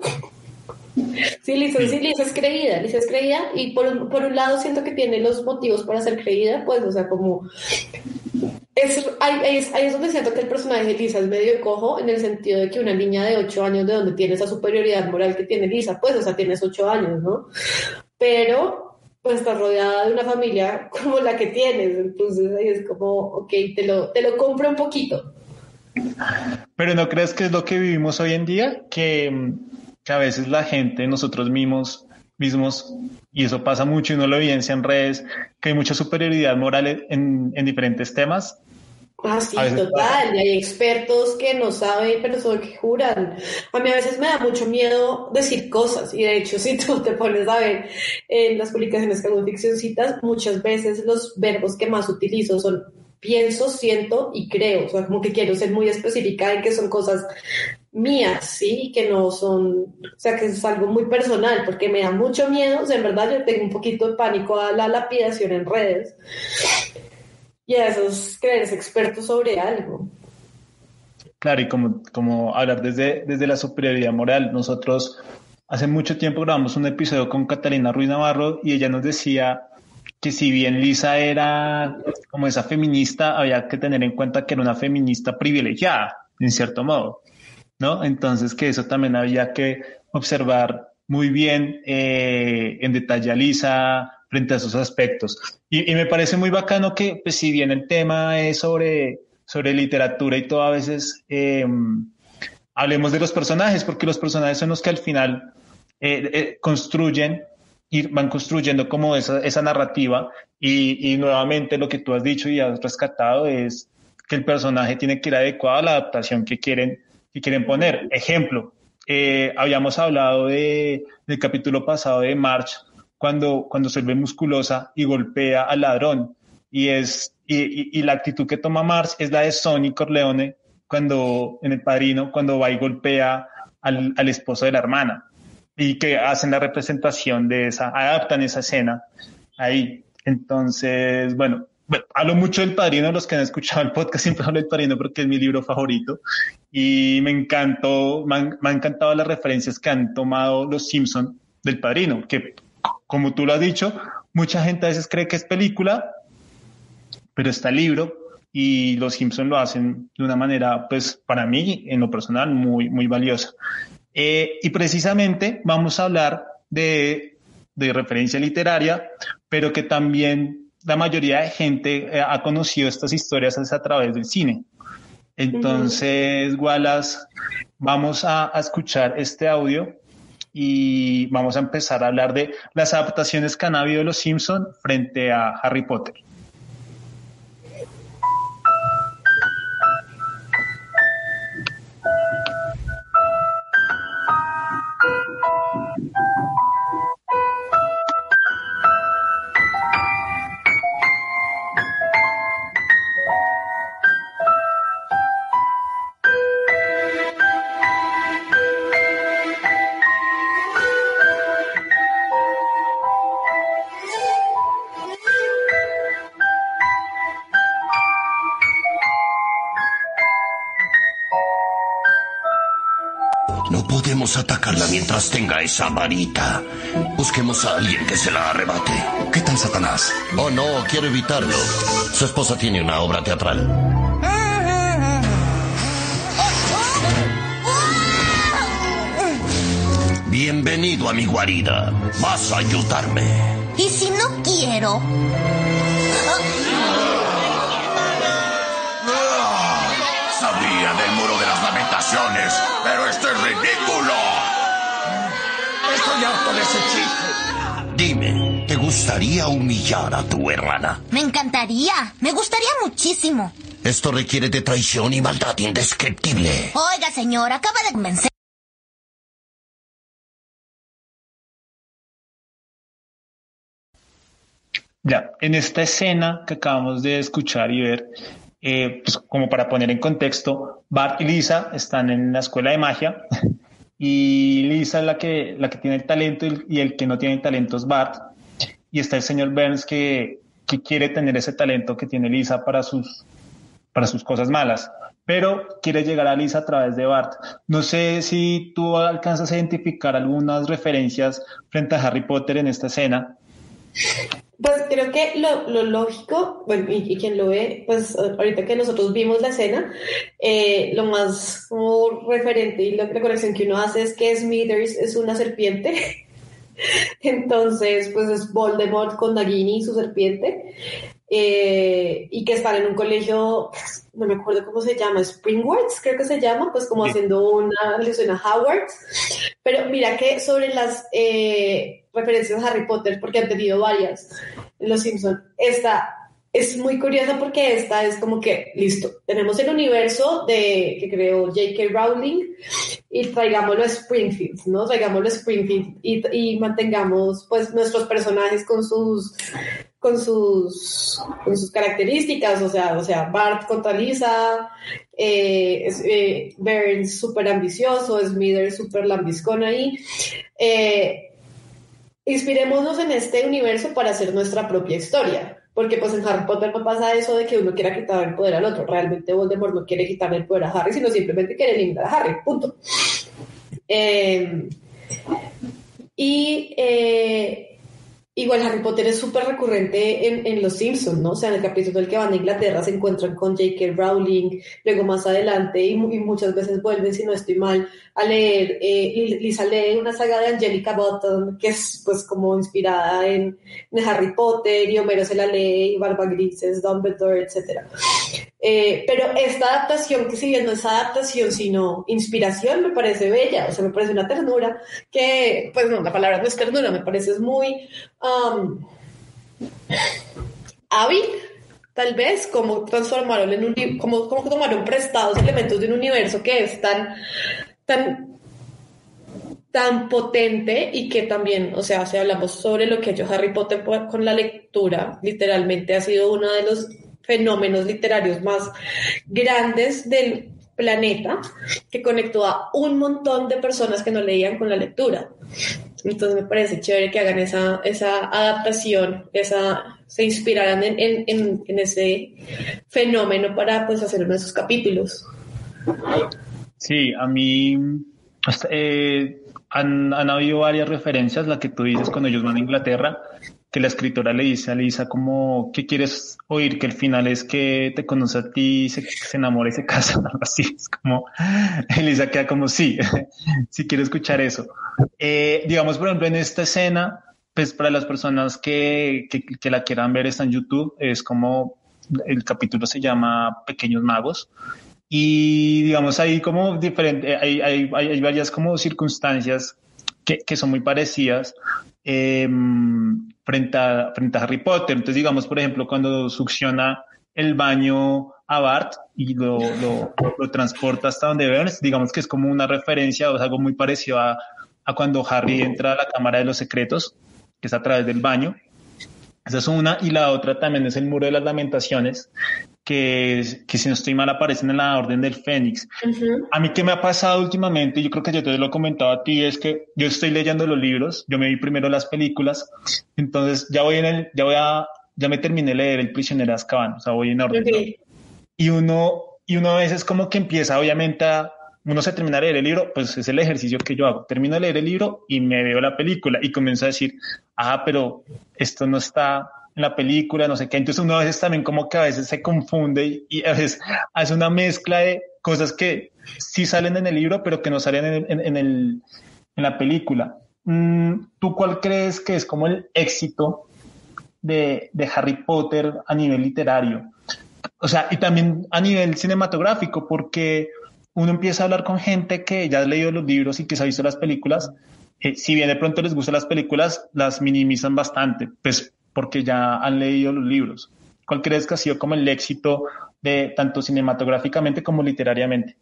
Sí, Lisa, sí, Lisa es creída, Lisa es creída y por por un lado siento que tiene los motivos para ser creída, pues, o sea, como... Es, ahí, es, ahí es donde siento que el personaje de Lisa es medio cojo en el sentido de que una niña de 8 años de donde tiene esa superioridad moral que tiene Lisa, pues, o sea, tienes 8 años, ¿no? Pero pues estás rodeada de una familia como la que tienes, entonces ahí es como, ok, te lo, te lo compro un poquito. Pero ¿no crees que es lo que vivimos hoy en día? Que que a veces la gente, nosotros mismos, mismos, y eso pasa mucho y uno lo evidencia en redes, que hay mucha superioridad moral en, en diferentes temas. Ah, sí, total. Y hay expertos que no saben, pero son que juran. A mí a veces me da mucho miedo decir cosas. Y de hecho, si tú te pones a ver en las publicaciones que hago ficcioncitas, muchas veces los verbos que más utilizo son pienso, siento y creo. O sea, como que quiero ser muy específica en que son cosas mías, sí, que no son, o sea, que es algo muy personal, porque me da mucho miedo, o sea, en verdad yo tengo un poquito de pánico a la lapidación en redes y a esos creerse expertos sobre algo. Claro, y como, como hablar desde, desde la superioridad moral. Nosotros hace mucho tiempo grabamos un episodio con Catalina Ruiz Navarro y ella nos decía que si bien Lisa era como esa feminista, había que tener en cuenta que era una feminista privilegiada, en cierto modo, ¿no? Entonces que eso también había que observar muy bien eh, en detalle a Lisa frente a esos aspectos. Y, me parece muy bacano que, pues, si bien el tema es sobre, sobre literatura y todo, a veces em, hablemos de los personajes, porque los personajes son los que al final eh, eh, construyen y van construyendo como esa, esa narrativa y, y, nuevamente lo que tú has dicho y has rescatado es que el personaje tiene que ir adecuado a la adaptación que quieren, que quieren poner. Ejemplo, eh, habíamos hablado de, del capítulo pasado de March, cuando, cuando se ve musculosa y golpea al ladrón. Y, es, y, y, la actitud que toma March es la de Sonny Corleone cuando, en El Padrino, cuando va y golpea al, al esposo de la hermana. Y que hacen la representación de esa, adaptan esa escena ahí. Entonces, bueno, bueno, hablo mucho del Padrino, los que han escuchado el podcast siempre hablo del Padrino porque es mi libro favorito y me encantó, me han, me han encantado las referencias que han tomado los Simpson del Padrino, que como tú lo has dicho, mucha gente a veces cree que es película, pero está el libro y los Simpson lo hacen de una manera, pues para mí, en lo personal, muy, muy valiosa. Eh, y precisamente vamos a hablar de, de referencia literaria, pero que también la mayoría de gente eh, ha conocido estas historias a través del cine. Entonces, Wallace, vamos a, escuchar este audio y vamos a empezar a hablar de las adaptaciones que han habido de Los Simpson frente a Harry Potter. Tenga esa varita. Busquemos a alguien que se la arrebate. ¿Qué tal Satanás? Oh, no, quiero evitarlo. Su esposa tiene una obra teatral. Bienvenido a mi guarida. Vas a ayudarme. ¿Y si no quiero? De ese chiste. Dime, ¿te gustaría humillar a tu hermana? Me encantaría. Me gustaría muchísimo. Esto requiere de traición y maldad indescriptible. Oiga, señor, acaba de convencer. Ya, en esta escena que acabamos de escuchar y ver, eh, pues como para poner en contexto, Bart y Lisa están en la escuela de magia y Lisa es la que, la que tiene el talento y el, que no tiene talento es Bart. Y está el señor Burns que, que quiere tener ese talento que tiene Lisa para sus, para sus cosas malas, pero quiere llegar a Lisa a través de Bart. No sé si tú alcanzas a identificar algunas referencias frente a Harry Potter en esta escena. Pues creo que lo, lo lógico, bueno, y, quien lo ve, pues ahorita que nosotros vimos la escena, eh, lo más como referente y la conexión que uno hace es que Smithers es una serpiente. Entonces, pues es Voldemort con Nagini, su serpiente, eh, y que están en un colegio, no me acuerdo cómo se llama, Springwards, creo que se llama, pues como haciendo una alusión a Hogwarts. Pero mira que sobre las eh, referencias a Harry Potter, porque han tenido varias en Los Simpson. Esta es muy curiosa porque esta es como que, listo, tenemos el universo de que creó J.K. Rowling y traigámoslo a Springfield, ¿no? Traigámoslo a Springfield y, y mantengamos pues nuestros personajes con sus con sus, con sus características, o sea, o sea, Bart contra Lisa, eh, eh, Burns súper ambicioso, Smithers súper lambiscón ahí. Eh, inspirémonos en este universo para hacer nuestra propia historia. porque pues en Harry Potter no pasa eso de que uno quiera quitar el poder al otro, realmente Voldemort no quiere quitarle el poder a Harry, sino simplemente quiere eliminar a Harry, punto. Eh, y eh, Igual Harry Potter es súper recurrente en, en, Los Simpsons, ¿no? O sea, en el capítulo del que van a Inglaterra se encuentran con J.K. Rowling, luego más adelante, y, y, muchas veces vuelven, si no estoy mal, a leer, eh, Lisa lee una saga de Angelica Button, que es pues como inspirada en, en Harry Potter, y Homero se la lee, y Barba Grises, Dumbledore, etc. Eh, pero esta adaptación, que si bien no es adaptación, sino inspiración, me parece bella, o sea, me parece una ternura, que, pues no, la palabra no es ternura, me parece es muy um, hábil, tal vez, como transformaron en un, como, como tomaron prestados elementos de un universo que es tan, tan tan potente y que también, o sea, si hablamos sobre lo que ha hecho Harry Potter con la lectura, literalmente ha sido uno de los fenómenos literarios más grandes del planeta, que conectó a un montón de personas que no leían con la lectura. Entonces me parece chévere que hagan esa, esa adaptación, esa, se inspiraran en, en, en ese fenómeno para pues hacer uno de esos capítulos. Sí, a mí eh, han, han, habido varias referencias, la que tú dices cuando ellos van a Inglaterra, que la escritora le dice a Lisa como, ¿qué quieres oír? Que el final es que te conoce a ti, se, se enamora y se casa, así. Es como, Lisa queda como, sí, sí quiero escuchar eso. Eh, digamos, por ejemplo, en esta escena, pues para las personas que, que, que la quieran ver está en YouTube, es como, el capítulo se llama Pequeños Magos. Y digamos, hay como diferente, hay, hay, hay varias como circunstancias que, que son muy parecidas eh, frente, a, frente a Harry Potter. Entonces, digamos, por ejemplo, cuando succiona el baño a Bart y lo, lo, transporta hasta donde Burns, digamos que es como una referencia o algo muy parecido a, a cuando Harry entra a la Cámara de los Secretos, que es a través del baño. Esa es una, y la otra también es el Muro de las Lamentaciones, que, que si no estoy mal aparecen en la Orden del Fénix. Uh -huh. A mí que me ha pasado últimamente, yo creo que yo te lo he comentado a ti, es que yo estoy leyendo los libros, yo me vi primero las películas, entonces ya voy en el, ya voy a, ya me terminé de leer El prisionero de Azkaban, o sea, voy en orden. Okay. Y uno, y uno a veces como que empieza obviamente a, uno se termina de leer el libro, pues es el ejercicio que yo hago. Termino de leer el libro y me veo la película y comienzo a decir, ah, pero esto no está en la película, no sé qué. Entonces uno a veces también como que a veces se confunde y a veces hace una mezcla de cosas que sí salen en el libro, pero que no salen en, en, en, el, en la película. ¿Tú cuál crees que es como el éxito de, de Harry Potter a nivel literario? O sea, y también a nivel cinematográfico, porque uno empieza a hablar con gente que ya ha leído los libros y que se ha visto las películas. Eh, si bien de pronto les gustan las películas, las minimizan bastante, pues porque ya han leído los libros. ¿Cuál crees que ha sido como el éxito de tanto cinematográficamente como literariamente?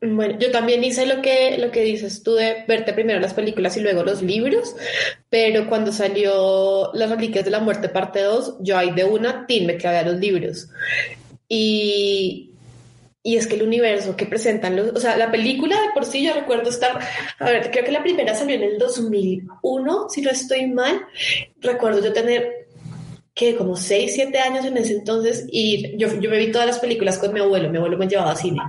Bueno, yo también hice lo que, lo que dices tú de verte primero las películas y luego los libros, pero cuando salió Las Reliquias de la Muerte parte 2, yo ahí de una, tin, me quedé a los libros. Y, y es que el universo que presentan los, o sea, la película de por sí yo recuerdo estar, a ver, creo que la primera salió en el 2001, si no estoy mal, recuerdo yo tener que como 6, 7 años en ese entonces y yo, yo me vi todas las películas con mi abuelo, mi abuelo me llevaba a cine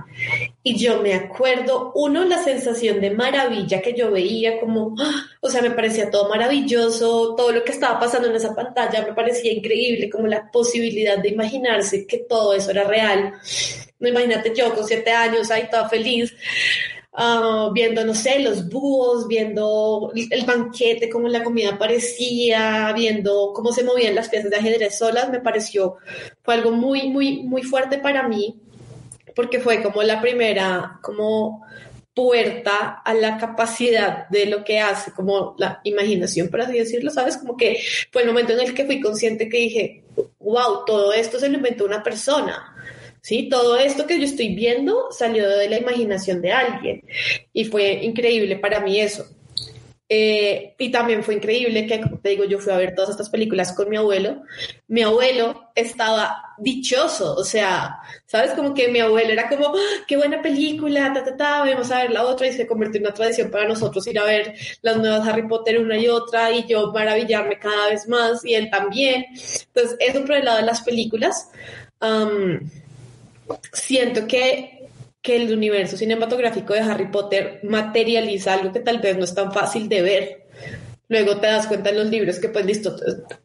y yo me acuerdo, uno, la sensación de maravilla que yo veía como, o sea, me parecía todo maravilloso, todo lo que estaba pasando en esa pantalla me parecía increíble, como la posibilidad de imaginarse que todo eso era real. Imagínate yo con 7 años ahí toda feliz. Uh, viendo, no sé, los búhos, viendo el banquete, cómo la comida parecía, viendo cómo se movían las piezas de ajedrez solas, me pareció, fue algo muy, muy, muy fuerte para mí, porque fue como la primera, como puerta a la capacidad de lo que hace, como la imaginación, por así decirlo, ¿sabes? Como que fue el momento en el que fui consciente que dije, wow, todo esto se lo inventó una persona ¿sí? Todo esto que yo estoy viendo salió de la imaginación de alguien y fue increíble para mí eso. Eh, y también fue increíble que, te digo, yo fui a ver todas estas películas con mi abuelo. Mi abuelo estaba dichoso, o sea, ¿sabes? Como que mi abuelo era como, ¡Ah, qué buena película, ta, ta, ta, vamos a ver la otra y se convirtió en una tradición para nosotros ir a ver las nuevas Harry Potter una y otra y yo maravillarme cada vez más y él también. Entonces, eso por el lado de las películas. Siento que que el universo cinematográfico de Harry Potter materializa algo que tal vez no es tan fácil de ver. Luego te das cuenta en los libros que, pues listo,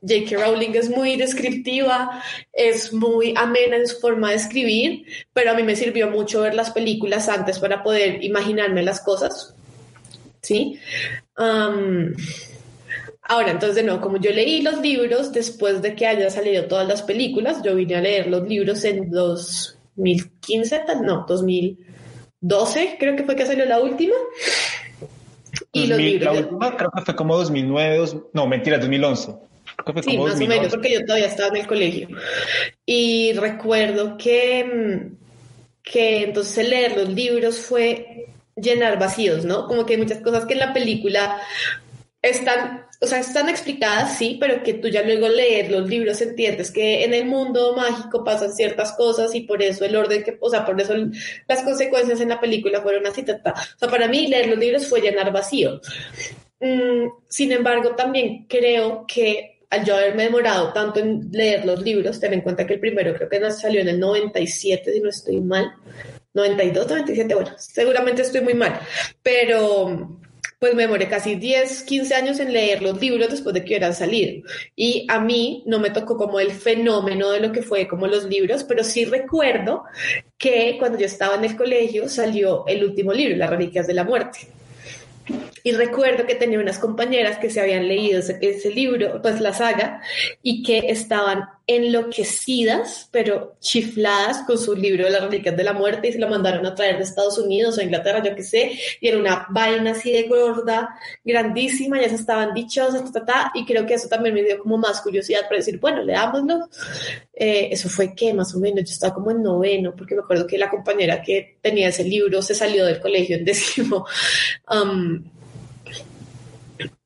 J.K. Rowling es muy descriptiva, es muy amena en su forma de escribir, pero a mí me sirvió mucho ver las películas antes para poder imaginarme las cosas. ¿Sí? Ahora, entonces, nuevo, como yo leí los libros después de que hayan salido todas las películas, yo vine a leer los libros en dos 2015, no, 2012 creo que fue que salió la última. Y los libros. La última creo que fue como 2009, no, mentira, 2011. sí, más o menos, porque yo todavía estaba en el colegio. Y recuerdo que, que entonces leer los libros fue llenar vacíos, ¿no? Como que hay muchas cosas que en la película están, o sea, están explicadas, sí, pero que tú ya luego leer los libros entiendes que en el mundo mágico pasan ciertas cosas y por eso el orden que, o sea, por eso las consecuencias en la película fueron así, o sea, para mí leer los libros fue llenar vacío. Mm, sin embargo, también creo que al yo haberme demorado tanto en leer los libros, ten en cuenta que el primero creo que salió en el 97, si no estoy mal, 92, 97, bueno, seguramente estoy muy mal, pero pues me demoré casi 10, 15 años en leer los libros después de que hubieran salido. Y a mí no me tocó como el fenómeno de lo que fue como los libros, pero sí recuerdo que cuando yo estaba en el colegio salió el último libro, Las Reliquias de la Muerte. Y recuerdo que tenía unas compañeras que se habían leído ese, libro, pues la saga, y que estaban enloquecidas, pero chifladas con su libro de las reliquias de la muerte y se lo mandaron a traer de Estados Unidos o Inglaterra, yo qué sé, y era una vaina así de gorda, grandísima, ya se estaban dichosas, ta, y creo que eso también me dio como más curiosidad para decir, bueno, leámoslo. Eh, eso fue que más o menos, yo estaba como en noveno, porque me acuerdo que la compañera que tenía ese libro se salió del colegio en décimo. Um,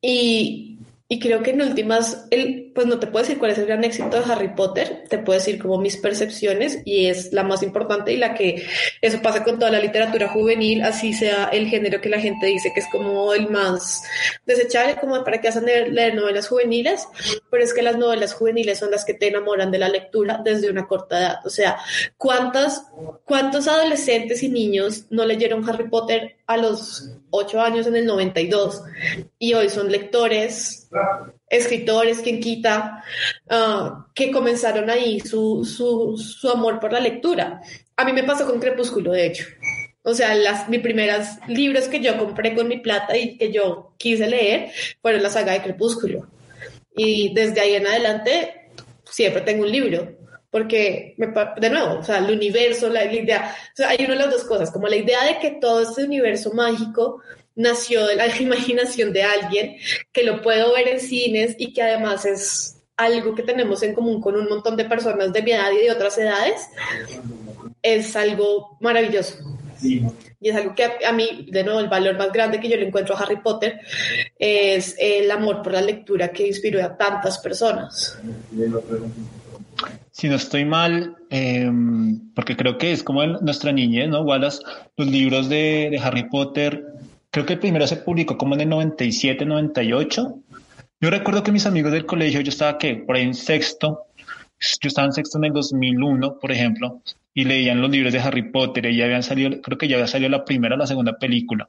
y, y creo que en últimas, el, pues no te puedo decir cuál es el gran éxito de Harry Potter, te puedo decir como mis percepciones y es la más importante y la que eso pasa con toda la literatura juvenil, así sea el género que la gente dice que es como el más desechable, como para que hacen leer, leer novelas juveniles, pero es que las novelas juveniles son las que te enamoran de la lectura desde una corta edad. O sea, ¿cuántas, cuántos adolescentes y niños no leyeron Harry Potter a los ocho años en el 92 y hoy son lectores, escritores, quien quita, ah, que comenzaron ahí su, su, su, amor por la lectura. A mí me pasó con Crepúsculo, de hecho. O sea, las, mis primeros libros que yo compré con mi plata y que yo quise leer fueron la saga de Crepúsculo. Y desde ahí en adelante siempre tengo un libro porque, de nuevo, o sea, el universo, la, idea, o sea, hay una de las dos cosas, como la idea de que todo este universo mágico nació de la imaginación de alguien, que lo puedo ver en cines y que además es algo que tenemos en común con un montón de personas de mi edad y de otras edades, es algo maravilloso. Y es algo que a, mí, de nuevo, el valor más grande que yo le encuentro a Harry Potter es el amor por la lectura que inspiró a tantas personas si no estoy mal, em, porque creo que es como nuestra niñez, ¿no? Wallace, los libros de, Harry Potter, creo que el primero se publicó como en el 97, 98. Yo recuerdo que mis amigos del colegio, yo estaba que por ahí en sexto, yo estaba en sexto en el 2001, por ejemplo, y leían los libros de Harry Potter y ya habían salido, creo que ya había salido la primera o la segunda película.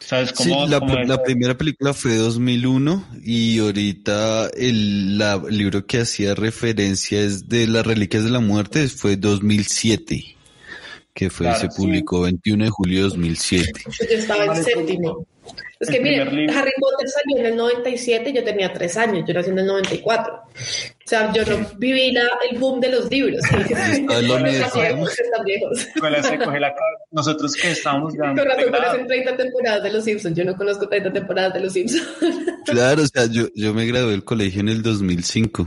¿Sabes cómo, sí, la, primera película fue 2001 y ahorita el, libro que hacía referencia es de las Reliquias de la Muerte fue 2007, que fue se publicó 21 de julio de 2007. Yo estaba en séptimo. Es que mire, Harry Potter salió en el 97 y yo tenía tres años, yo nací en el 94. O sea, yo no viví la, el boom de los libros. Nosotros que estamos grabando. Con razón conocen 30 temporadas de Los Simpsons. Yo no conozco 30 temporadas de Los Simpsons. Claro, o sea, yo, yo me gradué del colegio en el 2005.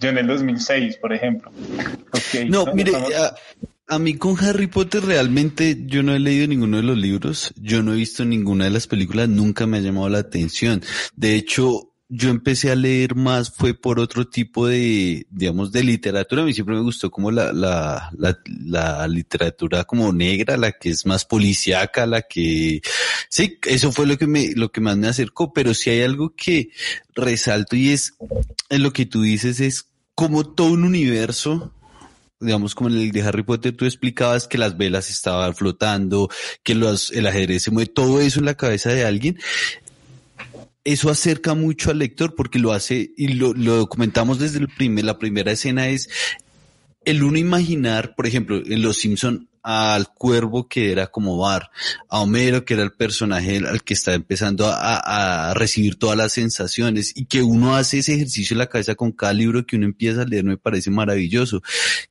Yo en el 2006, por ejemplo. no, mire, A mí con Harry Potter realmente yo no he leído ninguno de los libros, yo no he visto ninguna de las películas, nunca me ha llamado la atención. De hecho, yo empecé a leer más fue por otro tipo de, digamos, de literatura. A mí siempre me gustó como la, la, la, la literatura como negra, la que es más policíaca, la que, sí, eso fue lo que me, lo que más me acercó. Pero si hay algo que resalto y es, en lo que tú dices es como todo un universo digamos, como en el de Harry Potter, tú explicabas que las velas estaban flotando, que el ajedrez se mueve, todo eso en la cabeza de alguien. Eso acerca mucho al lector porque lo hace, y lo, lo documentamos desde el primer, la primera escena es el uno imaginar, por ejemplo, en Los Simpson al cuervo que era como Bar, a Homero que era el personaje al que está empezando a, a, recibir todas las sensaciones y que uno hace ese ejercicio en la cabeza con cada libro que uno empieza a leer me parece maravilloso.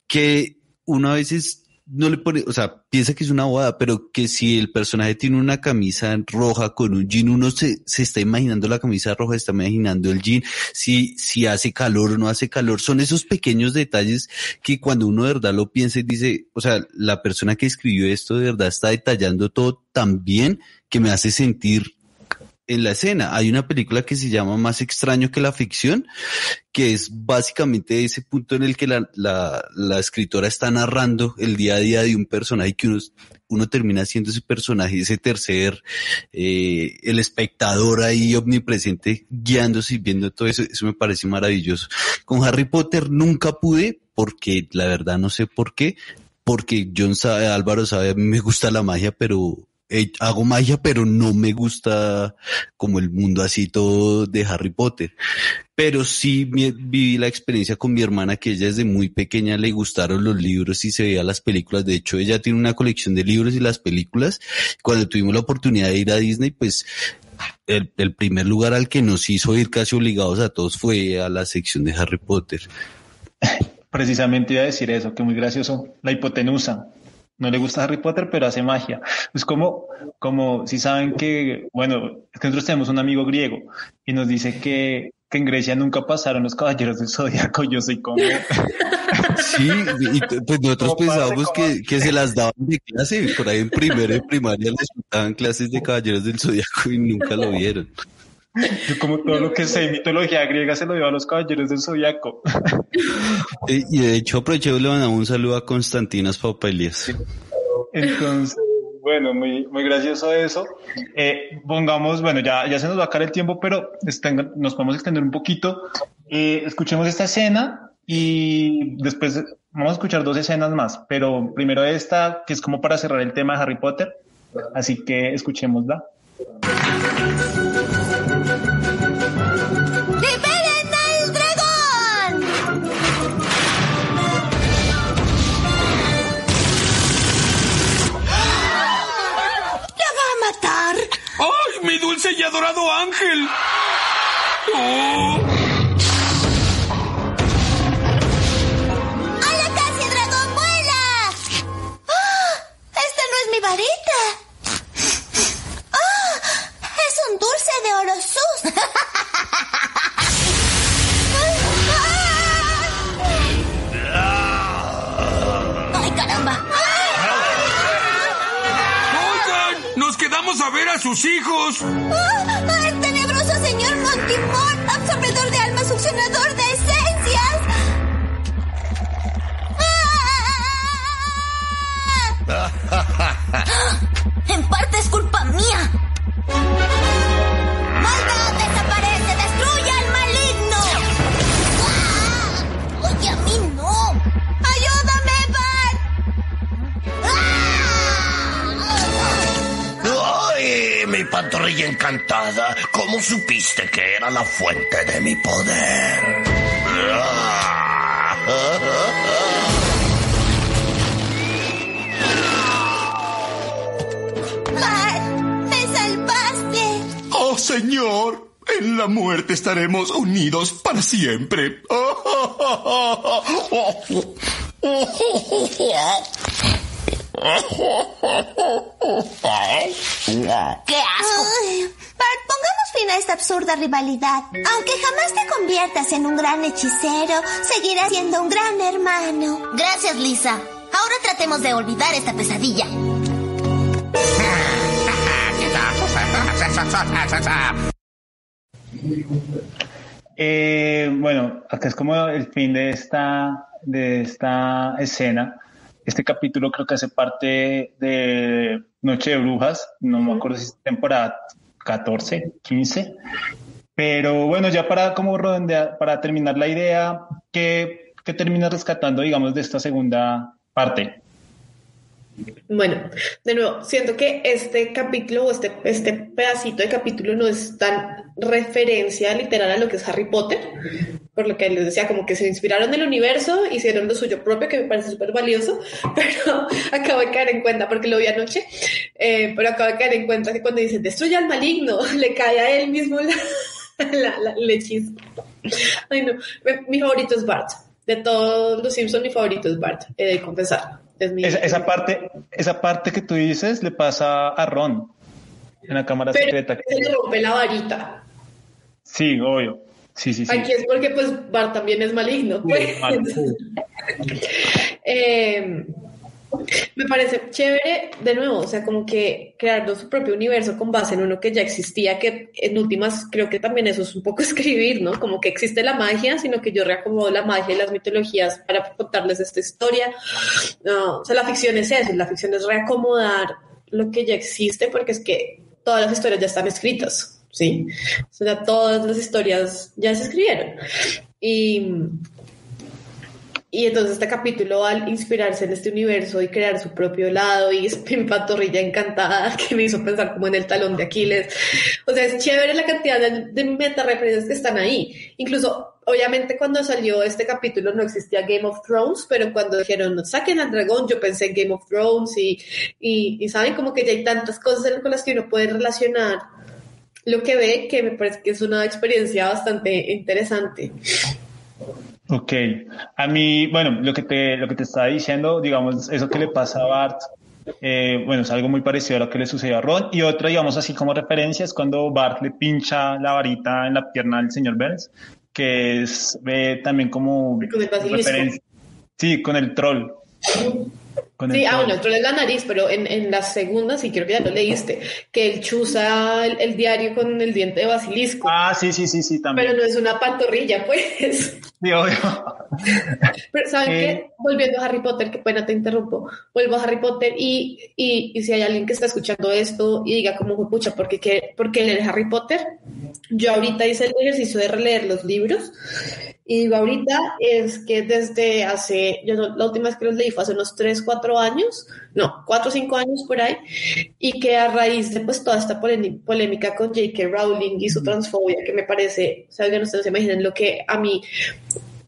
Que uno a veces no le pone, o sea, piensa que es una boda, pero que si el personaje tiene una camisa roja con un jean, uno se, se está imaginando la camisa roja, está imaginando el jean, si, si hace calor o no hace calor, son esos pequeños detalles que cuando uno de verdad lo piensa y dice, o sea, la persona que escribió esto de verdad está detallando todo tan bien que me hace sentir en la escena. Hay una película que se llama Más extraño que la ficción, que es básicamente ese punto en el que la, la, escritora está narrando el día a día de un personaje que uno, uno termina siendo ese personaje, ese tercer, eh, el espectador ahí omnipresente guiándose y viendo todo eso. Eso me parece maravilloso. Con Harry Potter nunca pude, porque la verdad no sé por qué, porque John sabe, Álvaro sabe, a mí me gusta la magia, pero eh, hago magia, pero no me gusta como el mundo así todo de Harry Potter. Pero sí viví la experiencia con mi hermana que ella desde muy pequeña le gustaron los libros y se veía las películas. De hecho, ella tiene una colección de libros y las películas. Cuando tuvimos la oportunidad de ir a Disney, pues el, el primer lugar al que nos hizo ir casi obligados a todos fue a la sección de Harry Potter. Precisamente iba a decir eso, que muy gracioso, la hipotenusa no le gusta Harry Potter, pero hace magia. Es como, como si saben que, bueno, es que nosotros tenemos un amigo griego y nos dice que, que en Grecia nunca pasaron los caballeros del zodiaco. Yo soy como. Sí, y pues nosotros pensábamos que, que se las daban de clase. Por ahí en primero y primaria les daban clases de caballeros del zodiaco y nunca lo vieron. Yo como todo lo que sé mitología griega se lo dio a los caballeros del zodiaco. Y de hecho aproveché y le un saludo a Constantinos Papelias. Entonces, bueno, muy, muy gracioso eso. Eh, pongamos, bueno, ya, ya se nos va a acabar el tiempo, pero nos podemos extender un poquito. Eh, escuchemos esta escena y después vamos a escuchar dos escenas más, pero primero esta, que es como para cerrar el tema de Harry Potter. Así que escuchémosla. Dulce y adorado ángel! Oh. ¡Hola, casi dragón, vuela! ¡Ah! ¡Esta no es mi varita! ¡Ah! ¡Es un dulce de oro sus! quedamos a ver a sus hijos. ¡Ah! ¡El tenebroso señor Montimón! ¡Absorbedor de almas, succionador de esencias! En parte es culpa mía. ¡Ay, mi pantorrilla encantada! ¿Cómo supiste que era la fuente de mi poder? ¡Me salvaste! Oh, Señor, en la muerte estaremos unidos para siempre. ¡Qué asco! Ay, Bart, pongamos fin a esta absurda rivalidad. Aunque jamás te conviertas en un gran hechicero, seguirás siendo un gran hermano. Gracias, Lisa. Ahora tratemos de olvidar esta pesadilla. Eh, bueno, acá es como el fin de esta, de esta escena. Este capítulo creo que hace parte de Noche de Brujas, no me acuerdo si es temporada 14, 15. Pero bueno, ya para como redondear, para terminar la idea, ¿qué, qué termina rescatando, digamos, de esta segunda parte? Bueno, de nuevo, siento que este capítulo o este, este pedacito de capítulo no es tan referencia literal a lo que es Harry Potter, por lo que les decía, como que se inspiraron del universo, hicieron lo suyo propio, que me parece súper valioso, pero acabo de caer en cuenta, porque lo vi anoche, eh, pero acabo de caer en cuenta que cuando dicen destruye al maligno, le cae a él mismo la, la, el. Ay, no, mi favorito es Bart. De todos los Simpsons, mi favorito es Bart, he de confesar. Es mi... esa, esa, parte, esa parte que tú dices le pasa a Ron en la cámara Pero secreta. Se le rompe la varita. Sí, obvio. Sí, sí, sí. Aquí es porque pues Bart también es maligno. Pues. eh, me parece chévere, de nuevo, o sea, como que creando su propio universo con base en uno que ya existía, que en últimas creo que también eso es un poco escribir, ¿no? Como que existe la magia, sino que yo reacomodo la magia y las mitologías para contarles esta historia. No, o sea, la ficción es eso, la ficción es reacomodar lo que ya existe, porque es que todas las historias ya están escritas, ¿sí? O sea, todas las historias ya se escribieron. Y y entonces este capítulo, al inspirarse en este universo y crear su propio lado, y es mi pantorrilla encantada que me hizo pensar como en el talón de Aquiles. O sea, es chévere la cantidad de, de meta referencias que están ahí. Incluso, obviamente, cuando salió este capítulo no existía Game of Thrones, pero cuando dijeron saquen al dragón, yo pensé en Game of Thrones y, y, y saben como que ya hay tantas cosas con las que uno puede relacionar lo que ve que me parece que es una experiencia bastante interesante. Ok, a mí, bueno, lo que te, lo que te estaba diciendo, digamos, eso que le pasa a Bart, eh, bueno, es algo muy parecido a lo que le sucedió a Ron. Y otra, digamos, así como referencia, es cuando Bart le pincha la varita en la pierna al señor Burns, que es eh, también como Con el basilisco. referencia. Sí, con el troll. Con Sí, el ah, troll. bueno, el troll es la nariz, pero en, en la segunda, sí creo que ya lo leíste, que él chuza el, el diario con el diente de basilisco. Ah, sí, sí, sí, sí, también. Pero no es una pantorrilla, pues. Sí, obvio. Pero, ¿saben Eh. qué? Volviendo a Harry Potter, qué pena te interrumpo. Vuelvo a Harry Potter y, y, y si hay alguien que está escuchando esto y diga como, "Jue pucha, ¿por qué, qué- por qué leer Harry Potter? Yo ahorita hice el ejercicio de releer los libros y digo ahorita es que desde hace, yo no- la última vez que los leí fue hace unos 3, 4 años, no, 4 o 5 años por ahí, y que a raíz de pues toda esta polémica, con J.K. Rowling y su transfobia, que me parece, o sea, que ustedes se imaginen lo que a mí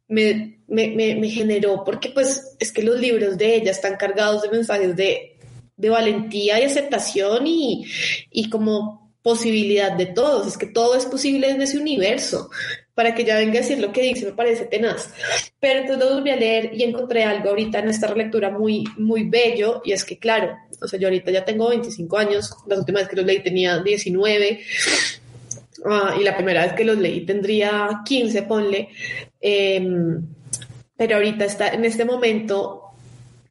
me, me, me, me generó, porque pues es que los libros de ella están cargados de mensajes de, de valentía y aceptación y, y como posibilidad de todos, es que todo es posible en ese universo, para que ya venga a decir lo que dice, me parece tenaz. Pero entonces lo volví a leer y encontré algo ahorita en esta relectura muy, muy bello, y es que claro, o sea, yo ahorita ya tengo 25 años, las últimas que los leí tenía 19, Ah, y la primera vez que los leí tendría 15, ponle. Em, pero ahorita está en este momento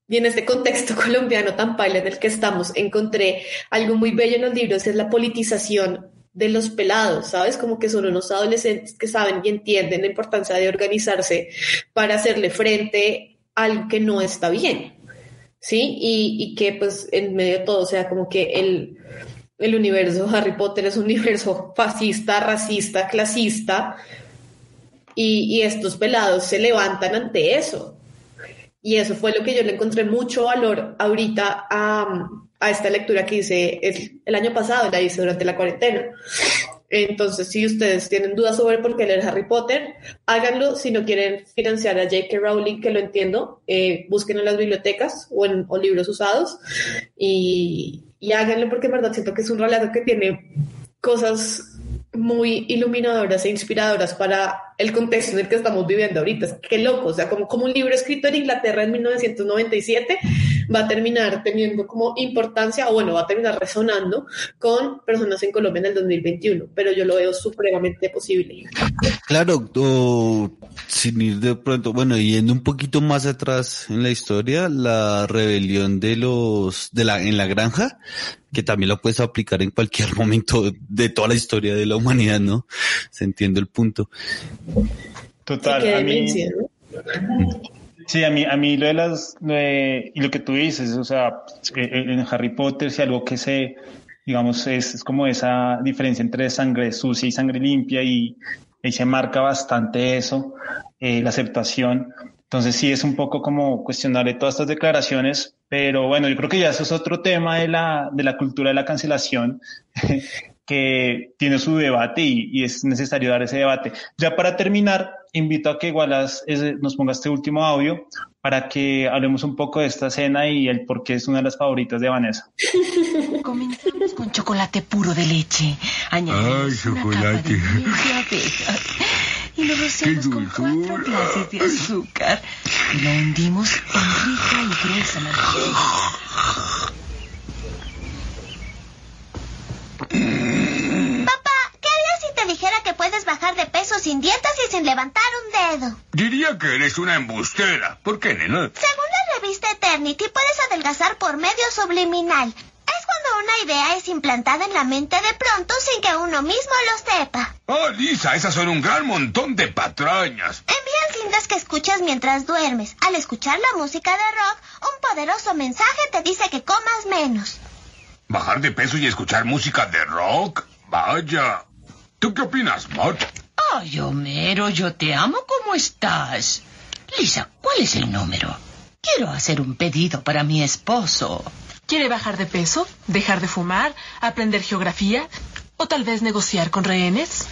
y en este contexto colombiano tan paila en el que estamos, encontré algo muy bello en los libros, es la politización de los pelados, ¿sabes? Como que son unos adolescentes que saben y entienden la importancia de organizarse para hacerle frente a que no está bien, ¿sí? Y, y que pues en medio de todo, o sea, como que el, el universo Harry Potter es un universo fascista, racista, clasista, y, y estos pelados se levantan ante eso. Y eso fue lo que yo le encontré mucho valor ahorita a, a esta lectura que hice el, el, año pasado, la hice durante la cuarentena. Entonces, si ustedes tienen dudas sobre por qué leer Harry Potter, háganlo. Si no quieren financiar a J.K. Rowling, que lo entiendo, eh, busquen en las bibliotecas o en o libros usados y, y háganlo porque en verdad siento que es un relato que tiene cosas muy iluminadoras e inspiradoras para el contexto en el que estamos viviendo ahorita. Que loco, o sea, como, como un libro escrito en Inglaterra en 1997 va a terminar teniendo como importancia, o bueno, va a terminar resonando con personas en Colombia en el 2021, pero yo lo veo supremamente posible. Claro, o sin ir de pronto, bueno, yendo un poquito más atrás en la historia, la rebelión de los, de la, en la granja, que también lo puedes aplicar en cualquier momento de toda la historia de la humanidad, ¿no? Se entiende el punto. Total, a mí, Sí, a mí, a mí lo de las, y lo que tú dices, o sea, eh, eh, en Harry Potter, si algo que se, digamos, es, como esa diferencia entre sangre sucia y sangre limpia y, ahí se marca bastante eso, eh, la aceptación. Entonces sí es un poco como cuestionarle todas estas declaraciones, pero bueno, yo creo que ya eso es otro tema de la, de la cultura de la cancelación que tiene su debate y, es necesario dar ese debate. Ya para terminar, invito a que igual nos ponga este último audio para que hablemos un poco de esta escena y el por qué es una de las favoritas de Vanessa. Comenzamos con chocolate puro de leche. Ay, chocolate. y lo rociamos con cuatro clases de azúcar. Y lo hundimos en rica y gruesa mantequilla. Papá, ¿qué harías si te dijera que puedes bajar de peso sin dietas y sin levantar un dedo? Diría que eres una embustera. ¿Por qué, nena? Según la revista Eternity, puedes adelgazar por medio subliminal. Es cuando una idea es implantada en la mente de pronto sin que uno mismo lo sepa. Oh, Lisa, esas son un gran montón de patrañas. Envían cintas que escuchas mientras duermes. Al escuchar la música de rock, un poderoso mensaje te dice que comas menos. ¿Bajar de peso y escuchar música de rock? Vaya. ¿Tú qué opinas, Matt? Ay, Homero, yo te amo como estás. Lisa, ¿cuál es el número? Quiero hacer un pedido para mi esposo. ¿Quiere bajar de peso? ¿Dejar de fumar? ¿Aprender geografía? ¿O tal vez negociar con rehenes?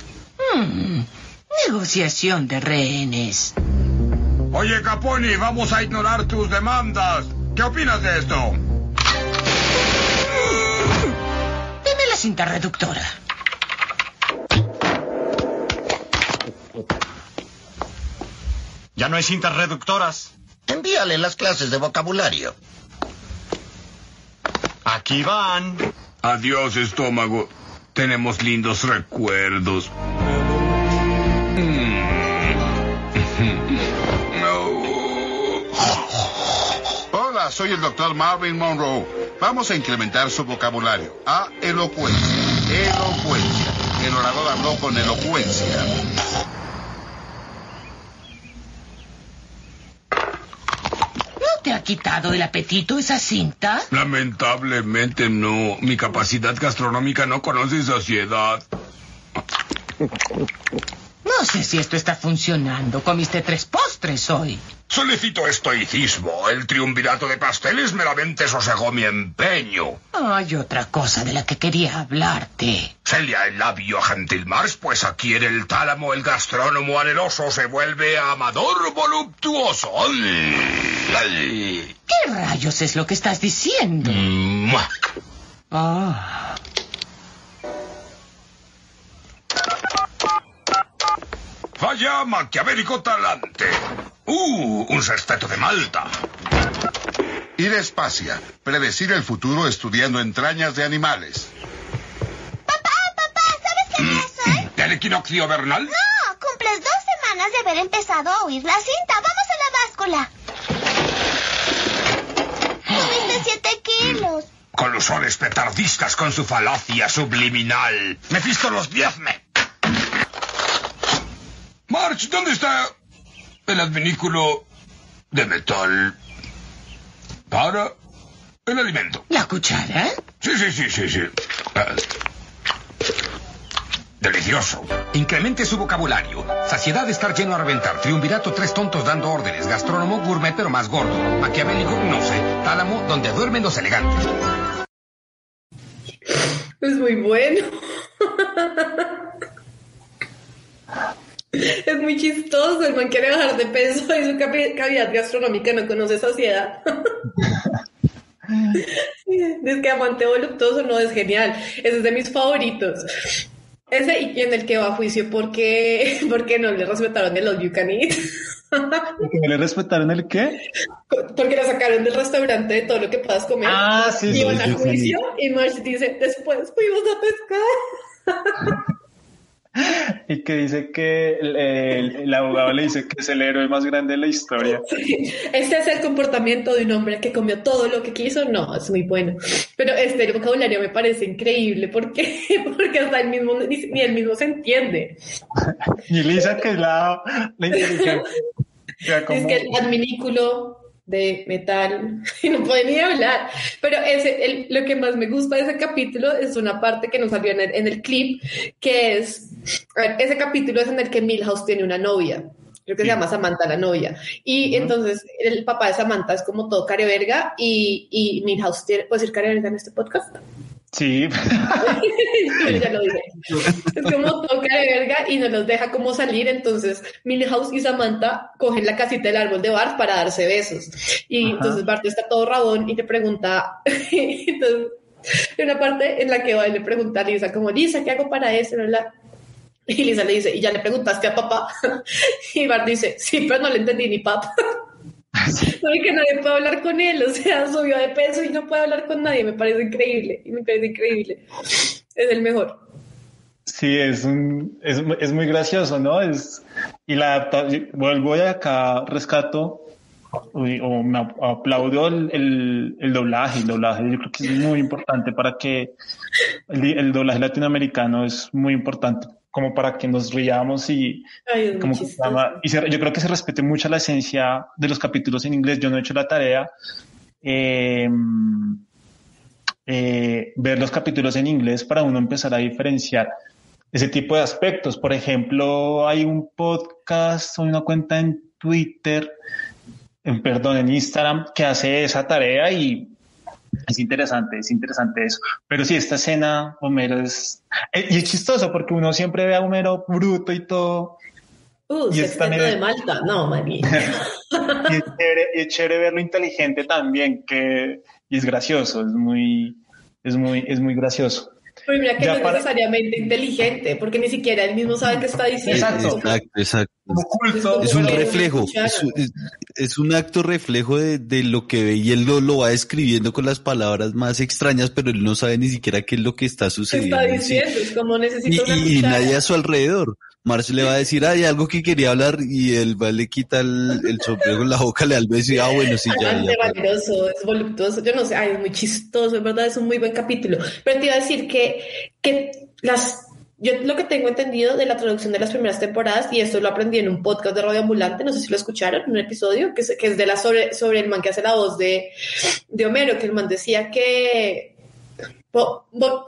Hmm, negociación de rehenes. Oye, Caponi, vamos a ignorar tus demandas. ¿Qué opinas de esto? cinta reductora. Ya no hay cintas reductoras. Envíale las clases de vocabulario. Aquí van. Adiós, estómago. Tenemos lindos recuerdos. Hola, soy el doctor Marvin Monroe. Vamos a incrementar su vocabulario. A elocuencia. Elocuencia. El orador habló con elocuencia. ¿No te ha quitado el apetito esa cinta? Lamentablemente no. Mi capacidad gastronómica no conoce saciedad. No sé si esto está funcionando. Comiste tres postres hoy. Solicito estoicismo. El triunvirato de pasteles meramente sosegó mi empeño. Hay otra cosa de la que quería hablarte. Celia el labio a Gentil Mars, pues adquiere el tálamo, el gastrónomo anheloso se vuelve amador voluptuoso. ¿Qué rayos es lo que estás diciendo? Ah. Vaya maquiavélico talante. ¡Uh! Un sexteto de Malta. Ir espacia. Predecir el futuro estudiando entrañas de animales. Papá, papá, ¿sabes qué día es hoy? ¿El equinoccio vernal? No, cumples dos semanas de haber empezado a oír la cinta. Vamos a la báscula. Subiste siete kilos. Con los soles petardistas con su falacia subliminal. Mefisto los diezme. March, ¿dónde está el adminículo de metal para el alimento? ¿La cuchara? Sí, sí, sí, sí, sí. Ah. Delicioso. Incremente su vocabulario. Saciedad de estar lleno a reventar. Triunvirato, tres tontos dando órdenes. Gastrónomo, gourmet, pero más gordo. Maquiavélico, no sé. Tálamo, donde duermen los elegantes. Es muy bueno. Es muy chistoso, el man quiere bajar de peso y su cavidad gastronómica no conoce saciedad. es que amante voluptuoso no es genial, ese es de mis favoritos. Ese y en el que va a juicio porque, porque no le respetaron el all you can eat. ¿Porque no le respetaron el qué? Porque la sacaron del restaurante de todo lo que puedas comer. Ah, sí, y sí, sí, a sí. juicio y Marge dice, después fuimos a pescar. Y que dice que el, el- el abogado le dice que es el héroe más grande de la historia. Este es el comportamiento de un hombre que comió todo lo que quiso. No, es muy bueno. Pero este vocabulario me parece increíble porque, porque hasta el mismo, ni, ni él mismo se entiende. Y Lisa, que es la, la como- Es que el adminículo de metal y no puede ni hablar. Pero ese, el- lo que más me gusta de ese capítulo es una parte que nos salió en el, en el clip, que es, a ver, ese capítulo es en el que Milhouse tiene una novia. Creo que se llama Samantha la novia. Y entonces el papá de Samantha es como todo careverga y, y Milhouse tiene, ¿puedo decir careverga en este podcast? Sí. Ya lo dije. Es como toca de verga y no los deja como salir. Entonces, Milhouse y Samantha cogen la casita del árbol de Bart para darse besos. Y Ajá. entonces Bart está todo rabón y le pregunta. entonces, una parte en la que va y le pregunta a Lisa, como, Lisa, ¿qué hago para eso? ¿verdad? Y Lisa le dice, ¿y ya le preguntaste a papá? Y Bart dice, sí, pero no le entendí ni papá. Sabe que nadie puede hablar con él, o sea, subió de peso y no puede hablar con nadie, me parece increíble, me parece increíble. Es el mejor. Sí, es, un, es, es muy gracioso, ¿no? Es, y la adaptación, vuelvo acá rescato o me ap- aplaudo el, el, el doblaje. El doblaje yo creo que es muy importante para que el, el doblaje latinoamericano es muy importante como para que nos riamos y Ay, como que se chistoso. llama- y se- yo creo que se respete mucho la esencia de los capítulos en inglés. Yo no he hecho la tarea. Eh, eh, ver los capítulos en inglés para uno empezar a diferenciar ese tipo de aspectos. Por ejemplo, hay un podcast o una cuenta en Twitter, en, perdón, en Instagram, que hace esa tarea y es interesante, es interesante eso. Pero sí, esta escena, Homero es... eh, Y es chistoso porque uno siempre ve a Homero bruto y todo. Uh, Y es de Malta. No, Mari. Y es chévere, y es chévere verlo inteligente también, que y es gracioso, es muy, es muy, es muy gracioso. Pero mira que Ya no es para- necesariamente inteligente, porque ni siquiera él mismo sabe qué está diciendo. Exacto, exacto. Es un reflejo, es, un- es- es un acto reflejo de, de lo que ve y él lo, lo va describiendo con las palabras más extrañas, pero él no sabe ni siquiera qué es lo que está ¿Qué sucediendo. está en sí. diciendo? Es como necesito una Y, y nadie a su alrededor. Marce le va a decir, hay algo que quería hablar y él va, le quita el, el sombrero en la boca, le da el beso y ah, bueno, sí, ya, ya. valeroso, es voluptuoso, yo no sé, ay, es muy chistoso, es verdad, es un muy buen capítulo. Pero te iba a decir que, que las, yo lo que tengo entendido de la traducción de las primeras temporadas, y esto lo aprendí en un podcast de Radio Ambulante, no sé si lo escucharon, un episodio, que es, que es de la sobre, sobre el man que hace la voz de, de Homero, que el man decía que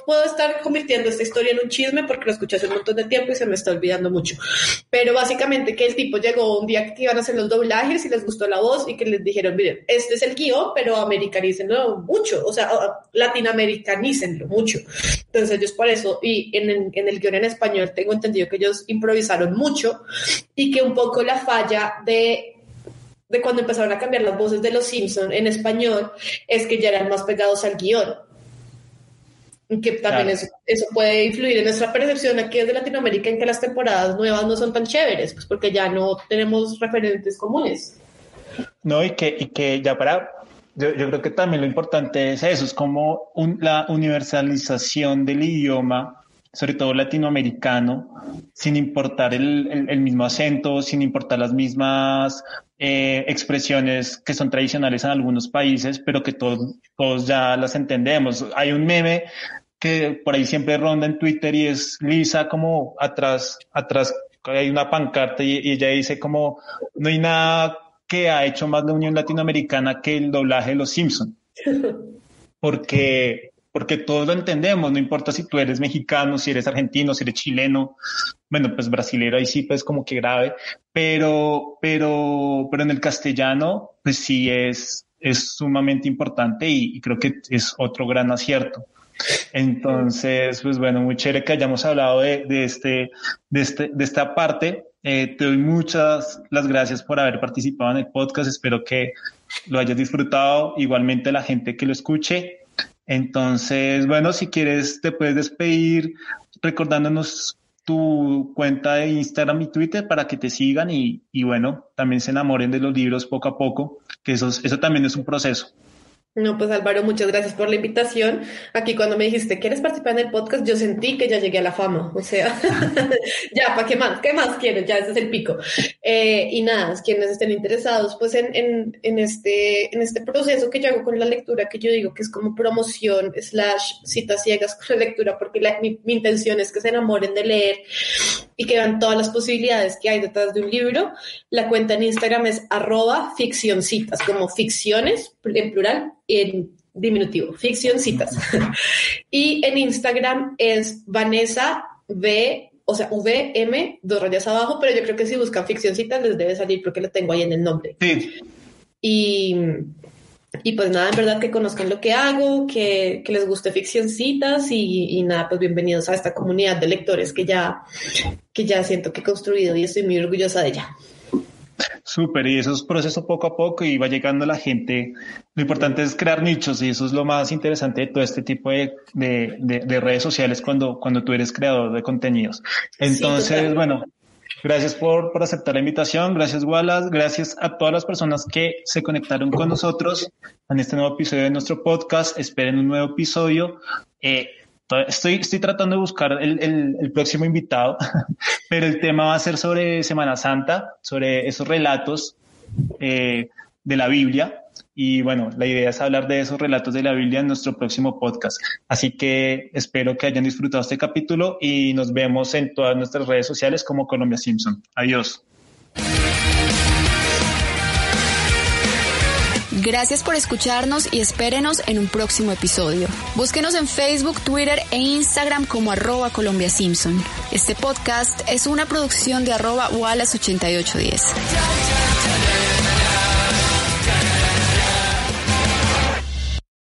puedo estar convirtiendo esta historia en un chisme porque lo escuché hace un montón de tiempo y se me está olvidando mucho. Pero básicamente que el tipo llegó un día que iban a hacer los doblajes y les gustó la voz y que les dijeron, miren, este es el guion, pero americanícenlo mucho, o sea, latinoamericanícenlo mucho. Entonces ellos por eso, y en el, en el guion en español tengo entendido que ellos improvisaron mucho y que un poco la falla de de cuando empezaron a cambiar las voces de los Simpson en español es que ya eran más pegados al guion. Que también Claro. eso, eso puede influir en nuestra percepción aquí desde Latinoamérica en que las temporadas nuevas no son tan chéveres, pues porque ya no tenemos referentes comunes. No, y que, y que ya para, yo, yo creo que también lo importante es eso, es como un- la universalización del idioma, sobre todo latinoamericano, sin importar el, el- el mismo acento, sin importar las mismas eh, expresiones que son tradicionales en algunos países, pero que todos, todos ya las entendemos. Hay un meme que por ahí siempre ronda en Twitter y es Lisa como atrás, atrás hay una pancarta y, y ella dice como no hay nada que ha hecho más la Unión Latinoamericana que el doblaje de Los Simpson, porque porque todos lo entendemos, no importa si tú eres mexicano, si eres argentino, si eres chileno, bueno, pues brasilero ahí sí pues como que grave, pero pero pero en el castellano pues sí es es sumamente importante y, y creo que es otro gran acierto. Entonces, pues bueno, muy chévere que hayamos hablado de, este, de este, de esta parte. Eh, te doy muchas las gracias por haber participado en el podcast. Espero que lo hayas disfrutado. Igualmente la gente que lo escuche. Entonces, bueno, si quieres, te puedes despedir recordándonos tu cuenta de Instagram y Twitter para que te sigan y, y bueno, también se enamoren de los libros poco a poco, que eso, eso también es un proceso. No, pues Álvaro, muchas gracias por la invitación. Aquí cuando me dijiste, ¿quieres participar en el podcast? Yo sentí que ya llegué a la fama. O sea, ya, ¿para qué más? ¿Qué más quieres? Ya, ese es el pico. Eh, y nada, quienes estén interesados, pues en, en, en, este, en este proceso que yo hago con la lectura, que yo digo que es como promoción slash citas ciegas con la lectura, porque mi, mi intención es que se enamoren de leer y que vean todas las posibilidades que hay detrás de un libro. La cuenta en Instagram es arroba ficcioncitas, como ficciones en plural en diminutivo, ficcioncitas. y en Instagram es Vanessa V, o sea, VM, dos rayas abajo, pero yo creo que si buscan ficcioncitas les debe salir porque lo tengo ahí en el nombre. Sí. Y, y pues nada, en verdad que conozcan lo que hago, que, que les guste ficcioncitas y, y, nada, pues bienvenidos a esta comunidad de lectores que ya, que ya siento que he construido y estoy muy orgullosa de ella. Súper, y eso es proceso poco a poco y va llegando la gente. Lo importante es crear nichos y eso es lo más interesante de todo este tipo de, de, de, de redes sociales cuando, cuando tú eres creador de contenidos. Entonces, sí, bueno, gracias por, por aceptar la invitación, gracias Wallace, gracias a todas las personas que se conectaron con nosotros en este nuevo episodio de nuestro podcast. Esperen un nuevo episodio. Eh, Estoy, estoy tratando de buscar el, el, próximo invitado, pero el tema va a ser sobre Semana Santa, sobre esos relatos eh, de la Biblia. Y bueno, la idea es hablar de esos relatos de la Biblia en nuestro próximo podcast. Así que espero que hayan disfrutado este capítulo y nos vemos en todas nuestras redes sociales como Colombia Simpson. Adiós. Gracias por escucharnos y espérenos en un próximo episodio. Búsquenos en Facebook, Twitter e Instagram como arroba Colombia Simpson. Este podcast es una producción de arroba Wallace8810.